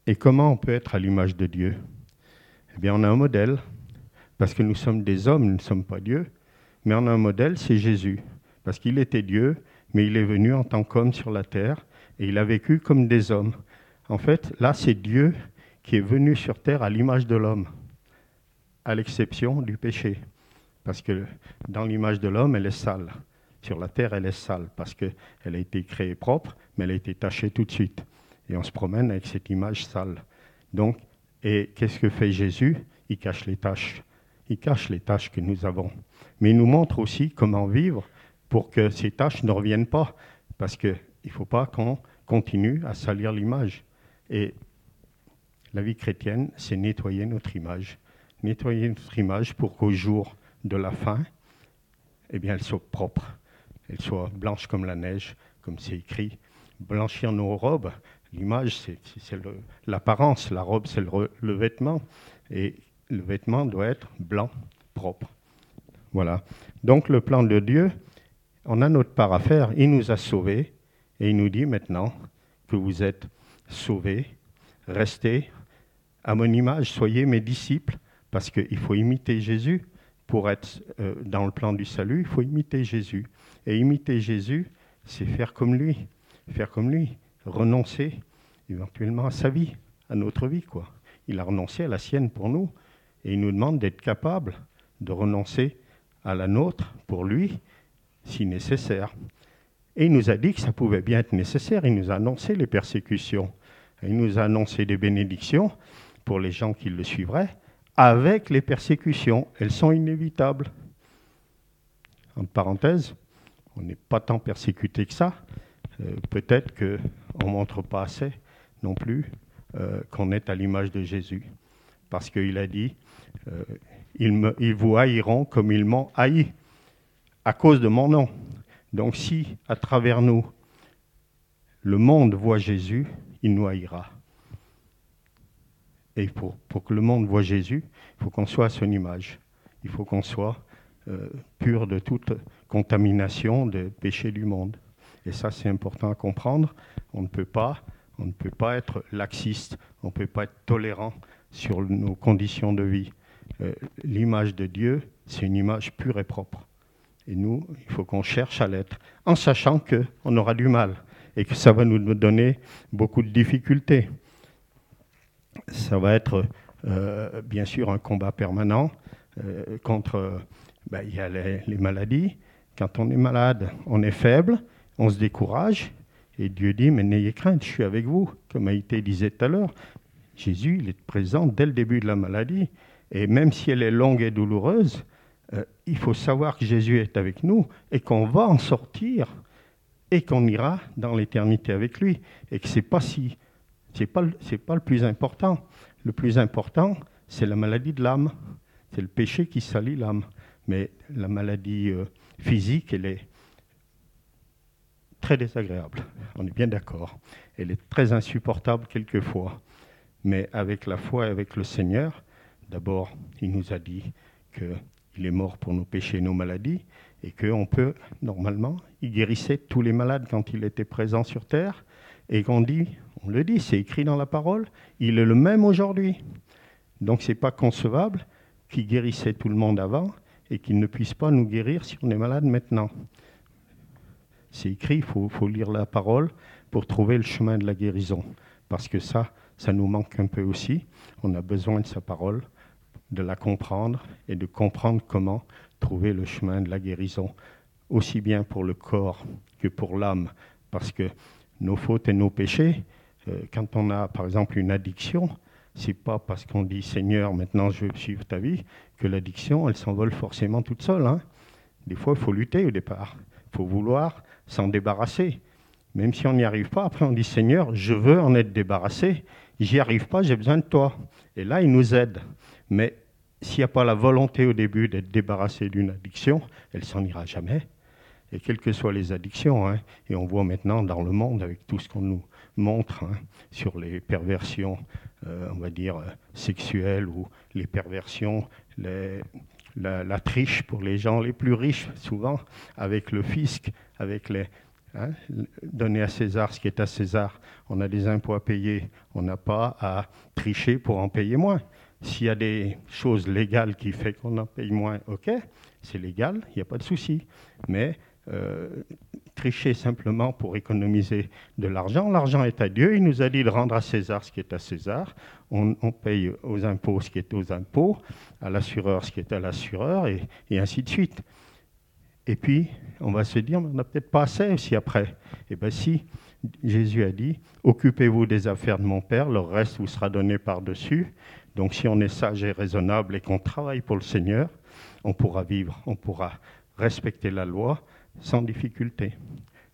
Et comment on peut être à l'image de Dieu? Eh bien, on a un modèle, parce que nous sommes des hommes, nous ne sommes pas Dieu, mais on a un modèle, c'est Jésus, parce qu'il était Dieu, mais il est venu en tant qu'homme sur la terre, et il a vécu comme des hommes. En fait, là, c'est Dieu qui est venu sur terre à l'image de l'homme, à l'exception du péché, parce que dans l'image de l'homme, elle est sale. Sur la terre, elle est sale, parce qu'elle a été créée propre, mais elle a été tachée tout de suite. Et on se promène avec cette image sale. Donc, et qu'est-ce que fait Jésus? Il cache les tâches. Il cache les tâches que nous avons. Mais il nous montre aussi comment vivre pour que ces tâches ne reviennent pas. Parce qu'il ne faut pas qu'on continue à salir l'image. Et la vie chrétienne, c'est nettoyer notre image. Nettoyer notre image pour qu'au jour de la fin, eh bien, elle soit propre. Elle soit blanche comme la neige, comme c'est écrit. Blanchir nos robes, L'image, c'est, l'apparence, la robe, c'est le, le vêtement, et le vêtement doit être blanc, propre. Voilà. Donc le plan de Dieu, on a notre part à faire. Il nous a sauvés, et il nous dit maintenant que vous êtes sauvés, restez à mon image, soyez mes disciples, parce qu'il faut imiter Jésus. Pour être euh, dans le plan du salut, il faut imiter Jésus. Et imiter Jésus, c'est faire comme lui. Faire comme lui renoncer éventuellement à sa vie, à notre vie. Quoi. Il a renoncé à la sienne pour nous et il nous demande d'être capable de renoncer à la nôtre pour lui si nécessaire. Et il nous a dit que ça pouvait bien être nécessaire. Il nous a annoncé les persécutions. Il nous a annoncé des bénédictions pour les gens qui le suivraient avec les persécutions. Elles sont inévitables. En parenthèse, on n'est pas tant persécuté que ça. Euh, Peut-être qu'on ne montre pas assez non plus euh, qu'on est à l'image de Jésus. Parce qu'il a dit, euh, ils, vous haïront comme ils m'ont haï à cause de mon nom. Donc si à travers nous, le monde voit Jésus, il nous haïra. Et pour, pour que le monde voit Jésus, il faut qu'on soit à son image. Il faut qu'on soit pur de toute contamination des péchés du monde. Et ça, c'est important à comprendre. On ne peut pas, on ne peut pas être laxiste, on ne peut pas être tolérant sur nos conditions de vie. Euh, L'image de Dieu, c'est une image pure et propre. Et nous, il faut qu'on cherche à l'être, en sachant qu'on aura du mal et que ça va nous donner beaucoup de difficultés. Ça va être euh, bien sûr un combat permanent euh, contre, il y a les maladies. Quand on est malade, on est faible, on se décourage, et Dieu dit, mais n'ayez crainte, je suis avec vous. Comme Haïté disait tout à l'heure, Jésus, il est présent dès le début de la maladie, et même si elle est longue et douloureuse, euh, il faut savoir que Jésus est avec nous et qu'on va en sortir et qu'on ira dans l'éternité avec lui et que c'est pas si pas pas le plus important. Le plus important, c'est la maladie de l'âme. C'est le péché qui salit l'âme. Mais la maladie euh, physique, elle est très désagréable. On est bien d'accord. Elle est très insupportable quelquefois. mais avec la foi et avec le Seigneur. D'abord, il nous a dit qu'il est mort pour nos péchés et nos maladies, et qu'on peut, normalement, il guérissait tous les malades quand il était présent sur terre, et qu'on dit, on le dit, c'est écrit dans la parole, il est le même aujourd'hui. Donc ce n'est pas concevable qu'il guérissait tout le monde avant et qu'il ne puisse pas nous guérir si on est malade maintenant. C'est écrit, il faut, lire la parole pour trouver le chemin de la guérison. Parce que ça, ça nous manque un peu aussi. On a besoin de sa parole, de la comprendre et de comprendre comment trouver le chemin de la guérison, aussi bien pour le corps que pour l'âme. Parce que nos fautes et nos péchés, euh, quand on a par exemple une addiction, c'est pas parce qu'on dit Seigneur, maintenant je veux suivre ta vie, que l'addiction, elle s'envole forcément toute seule. Hein. Des fois, il faut lutter au départ. Il faut vouloir s'en débarrasser. Même si on n'y arrive pas, après on dit Seigneur, je veux en être débarrassé. J'y arrive pas, j'ai besoin de toi. Et là, il nous aide. Mais s'il n'y a pas la volonté au début d'être débarrassé d'une addiction, elle s'en ira jamais. Et quelles que soient les addictions, hein, et on voit maintenant dans le monde avec tout ce qu'on nous montre hein, sur les perversions, on va dire, euh, sexuelles ou les perversions, la, triche pour les gens les plus riches, souvent, avec le fisc, avec les. Hein, donner à César ce qui est à César. On a des impôts à payer, on n'a pas à tricher pour en payer moins. S'il y a des choses légales qui font qu'on en paye moins, ok, c'est légal, il n'y a pas de souci. Mais euh, tricher simplement pour économiser de l'argent. L'argent est à Dieu. Il nous a dit de rendre à César ce qui est à César. On, paye aux impôts ce qui est aux impôts, à l'assureur ce qui est à l'assureur, et, et, ainsi de suite. Et puis, on va se dire, on n'a peut-être pas assez aussi après. Eh bien si, Jésus a dit, occupez-vous des affaires de mon Père, le reste vous sera donné par-dessus. Donc si on est sage et raisonnable et qu'on travaille pour le Seigneur, on pourra vivre, on pourra respecter la loi, sans difficulté.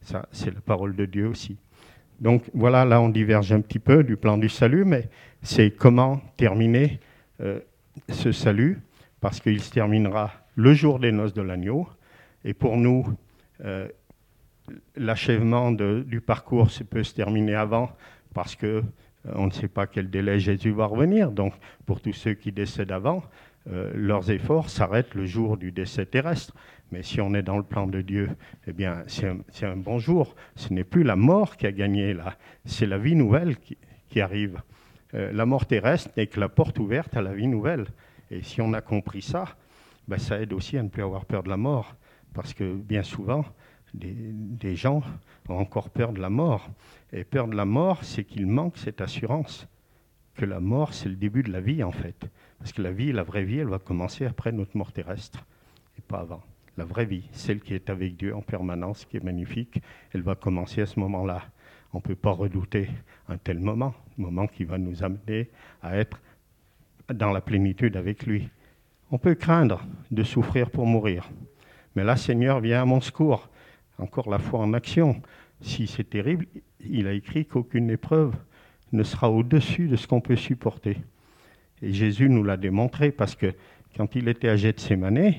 Ça, c'est la parole de Dieu aussi. Donc voilà, là on diverge un petit peu du plan du salut, mais c'est comment terminer euh, ce salut, parce qu'il se terminera le jour des noces de l'agneau. Et pour nous, euh, l'achèvement du parcours peut se terminer avant, parce que euh, on ne sait pas quel délai Jésus va revenir. Donc pour tous ceux qui décèdent avant, leurs efforts s'arrêtent le jour du décès terrestre. Mais si on est dans le plan de Dieu, eh bien, c'est un, bon jour. Ce n'est plus la mort qui a gagné là, c'est la vie nouvelle qui, qui arrive. Euh, la mort terrestre n'est que la porte ouverte à la vie nouvelle. Et si on a compris ça, ben, ça aide aussi à ne plus avoir peur de la mort. Parce que bien souvent, des, des gens ont encore peur de la mort. Et peur de la mort, c'est qu'il manque cette assurance que la mort, c'est le début de la vie, en fait. Parce que la vie, la vraie vie, elle va commencer après notre mort terrestre, et pas avant. La vraie vie, celle qui est avec Dieu en permanence, qui est magnifique, elle va commencer à ce moment-là. On ne peut pas redouter un tel moment, moment qui va nous amener à être dans la plénitude avec lui. On peut craindre de souffrir pour mourir. Mais là, Seigneur vient à mon secours. Encore la foi en action. Si c'est terrible, il a écrit qu'aucune épreuve ne sera au-dessus de ce qu'on peut supporter. Et Jésus nous l'a démontré parce que quand il était à Gethsemane,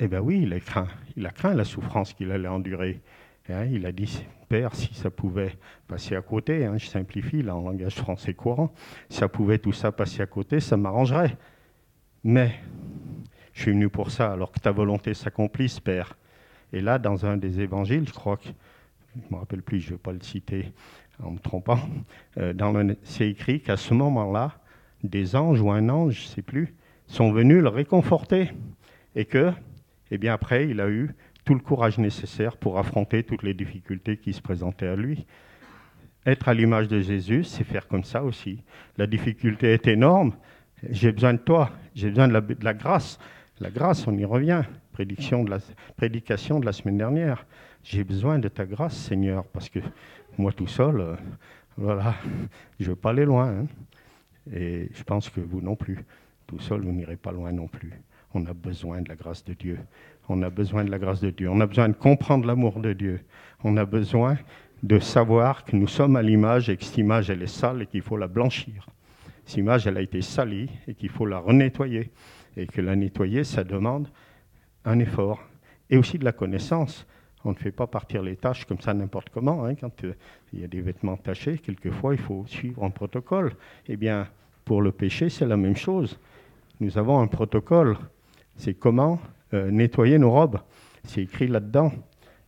eh bien oui, il a craint, il craint la souffrance qu'il allait endurer. Hein, il a dit, Père, si ça pouvait passer à côté, hein, je simplifie là en langage français courant, si ça pouvait tout ça passer à côté, ça m'arrangerait. Mais je suis venu pour ça, alors que ta volonté s'accomplisse, Père. Et là, dans un des évangiles, je crois que, je ne me rappelle plus, je ne vais pas le citer en me trompant, euh, c'est écrit qu'à ce moment-là, des anges ou un ange, je ne sais plus, sont venus le réconforter. Et que, eh bien après, il a eu tout le courage nécessaire pour affronter toutes les difficultés qui se présentaient à lui. Être à l'image de Jésus, c'est faire comme ça aussi. La difficulté est énorme. J'ai besoin de toi. J'ai besoin de la, de la, grâce. La grâce, on y revient. Prédiction de la, prédication de la semaine dernière. J'ai besoin de ta grâce, Seigneur, parce que moi tout seul, euh, voilà, je ne veux pas aller loin. Hein. Et je pense que vous non plus. Tout seul, vous n'irez pas loin non plus. On a besoin de la grâce de Dieu. On a besoin de la grâce de Dieu. On a besoin de comprendre l'amour de Dieu. On a besoin de savoir que nous sommes à l'image et que cette image, elle est sale et qu'il faut la blanchir. Cette image, elle a été salie et qu'il faut la renettoyer. Et que la nettoyer, ça demande un effort et aussi de la connaissance. On ne fait pas partir les tâches comme ça n'importe comment. hein. Quand euh, il y a des vêtements tachés, quelquefois, il faut suivre un protocole. Eh bien, pour le péché, c'est la même chose. Nous avons un protocole. C'est comment euh, nettoyer nos robes. C'est écrit là-dedans.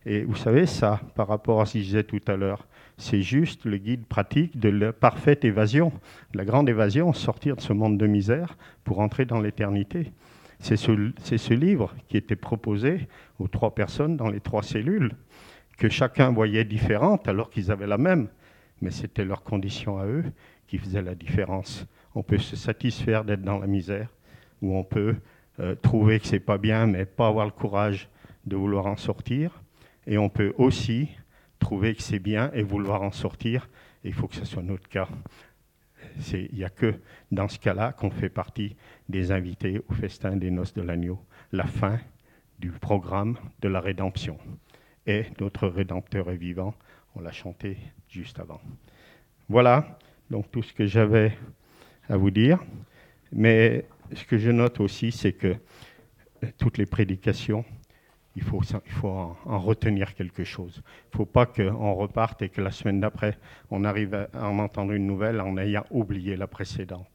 Et vous savez, ça, par rapport à ce que je disais tout à l'heure, c'est juste le guide pratique de la parfaite évasion, la grande évasion, sortir de ce monde de misère pour entrer dans l'éternité. C'est ce, ce livre qui était proposé aux trois personnes dans les trois cellules, que chacun voyait différente alors qu'ils avaient la même, mais c'était leur condition à eux qui faisait la différence. On peut se satisfaire d'être dans la misère, ou on peut euh, trouver que c'est pas bien, mais pas avoir le courage de vouloir en sortir. Et on peut aussi trouver que c'est bien et vouloir en sortir. Il faut que ce soit notre cas. Il n'y a que dans ce cas-là qu'on fait partie des invités au festin des noces de l'agneau, la fin du programme de la rédemption. Et notre Rédempteur est vivant, on l'a chanté juste avant. Voilà donc tout ce que j'avais à vous dire. Mais ce que je note aussi, c'est que euh, toutes les prédications, il faut, il faut en, en retenir quelque chose. Il ne faut pas qu'on reparte et que la semaine d'après, on arrive à, en entendre une nouvelle en ayant oublié la précédente.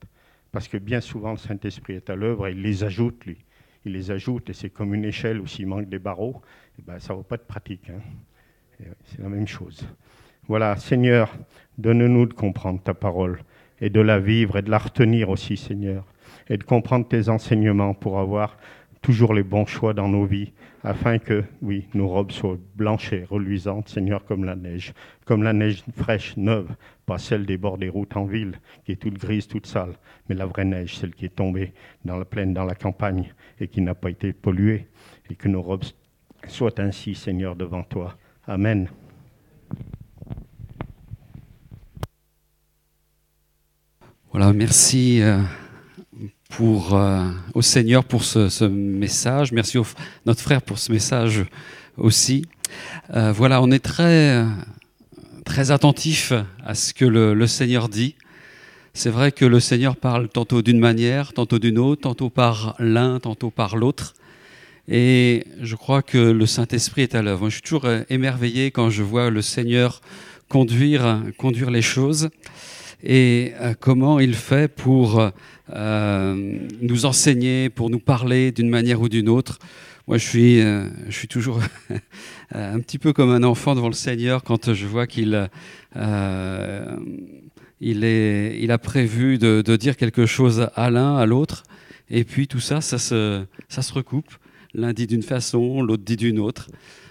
Parce que bien souvent, le Saint-Esprit est à l'œuvre et il les ajoute, lui. Il les ajoute et c'est comme une échelle où s'il manque des barreaux, eh ben, ça ne va pas être pratique. hein. C'est la même chose. Voilà, Seigneur, donne-nous de comprendre ta parole et de la vivre et de la retenir aussi, Seigneur, et de comprendre tes enseignements pour avoir toujours les bons choix dans nos vies, afin que, oui, nos robes soient blanches et reluisantes, Seigneur, comme la neige, comme la neige fraîche, neuve, pas celle des bords des routes en ville, qui est toute grise, toute sale, mais la vraie neige, celle qui est tombée dans la plaine, dans la campagne, et qui n'a pas été polluée, et que nos robes soient ainsi, Seigneur, devant toi. Amen. Voilà, merci euh, euh, au Seigneur pour ce, message. Merci au notre frère pour ce message aussi. Euh, voilà, on est très, très attentif à ce que le, le Seigneur dit. C'est vrai que le Seigneur parle tantôt d'une manière, tantôt d'une autre, tantôt par l'un, tantôt par l'autre. Et je crois que le Saint-Esprit est à l'œuvre. Je suis toujours euh, émerveillé quand je vois le Seigneur conduire, conduire les choses et euh, comment il fait pour euh, nous enseigner, pour nous parler d'une manière ou d'une autre? Moi, je suis, euh, je suis toujours un petit peu comme un enfant devant le Seigneur quand je vois qu'il il il a prévu de, dire quelque chose à l'un, à l'autre, et puis tout ça, ça se, ça se recoupe. L'un dit d'une façon, l'autre dit d'une autre.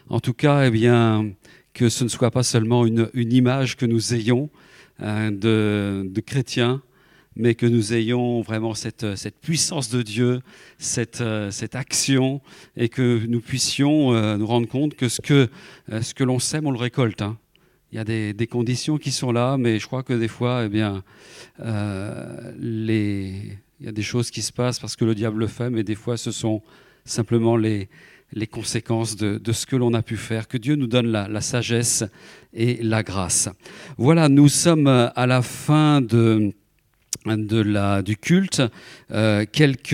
En tout cas, eh bien, que ce ne soit pas seulement une, image que nous ayons de, de chrétiens, mais que nous ayons vraiment cette, cette puissance de Dieu, cette, euh, cette action, et que nous puissions euh, nous rendre compte que ce que, euh, ce que l'on sème, on le récolte. hein. Il y a des, des conditions qui sont là, mais je crois que des fois, eh bien, euh, les, il y a des choses qui se passent parce que le diable le fait, mais des fois, ce sont simplement les, les conséquences de, de ce que l'on a pu faire. Que Dieu nous donne la, la sagesse et la grâce. Voilà, nous sommes à la fin de, de la, du culte. Euh, quelques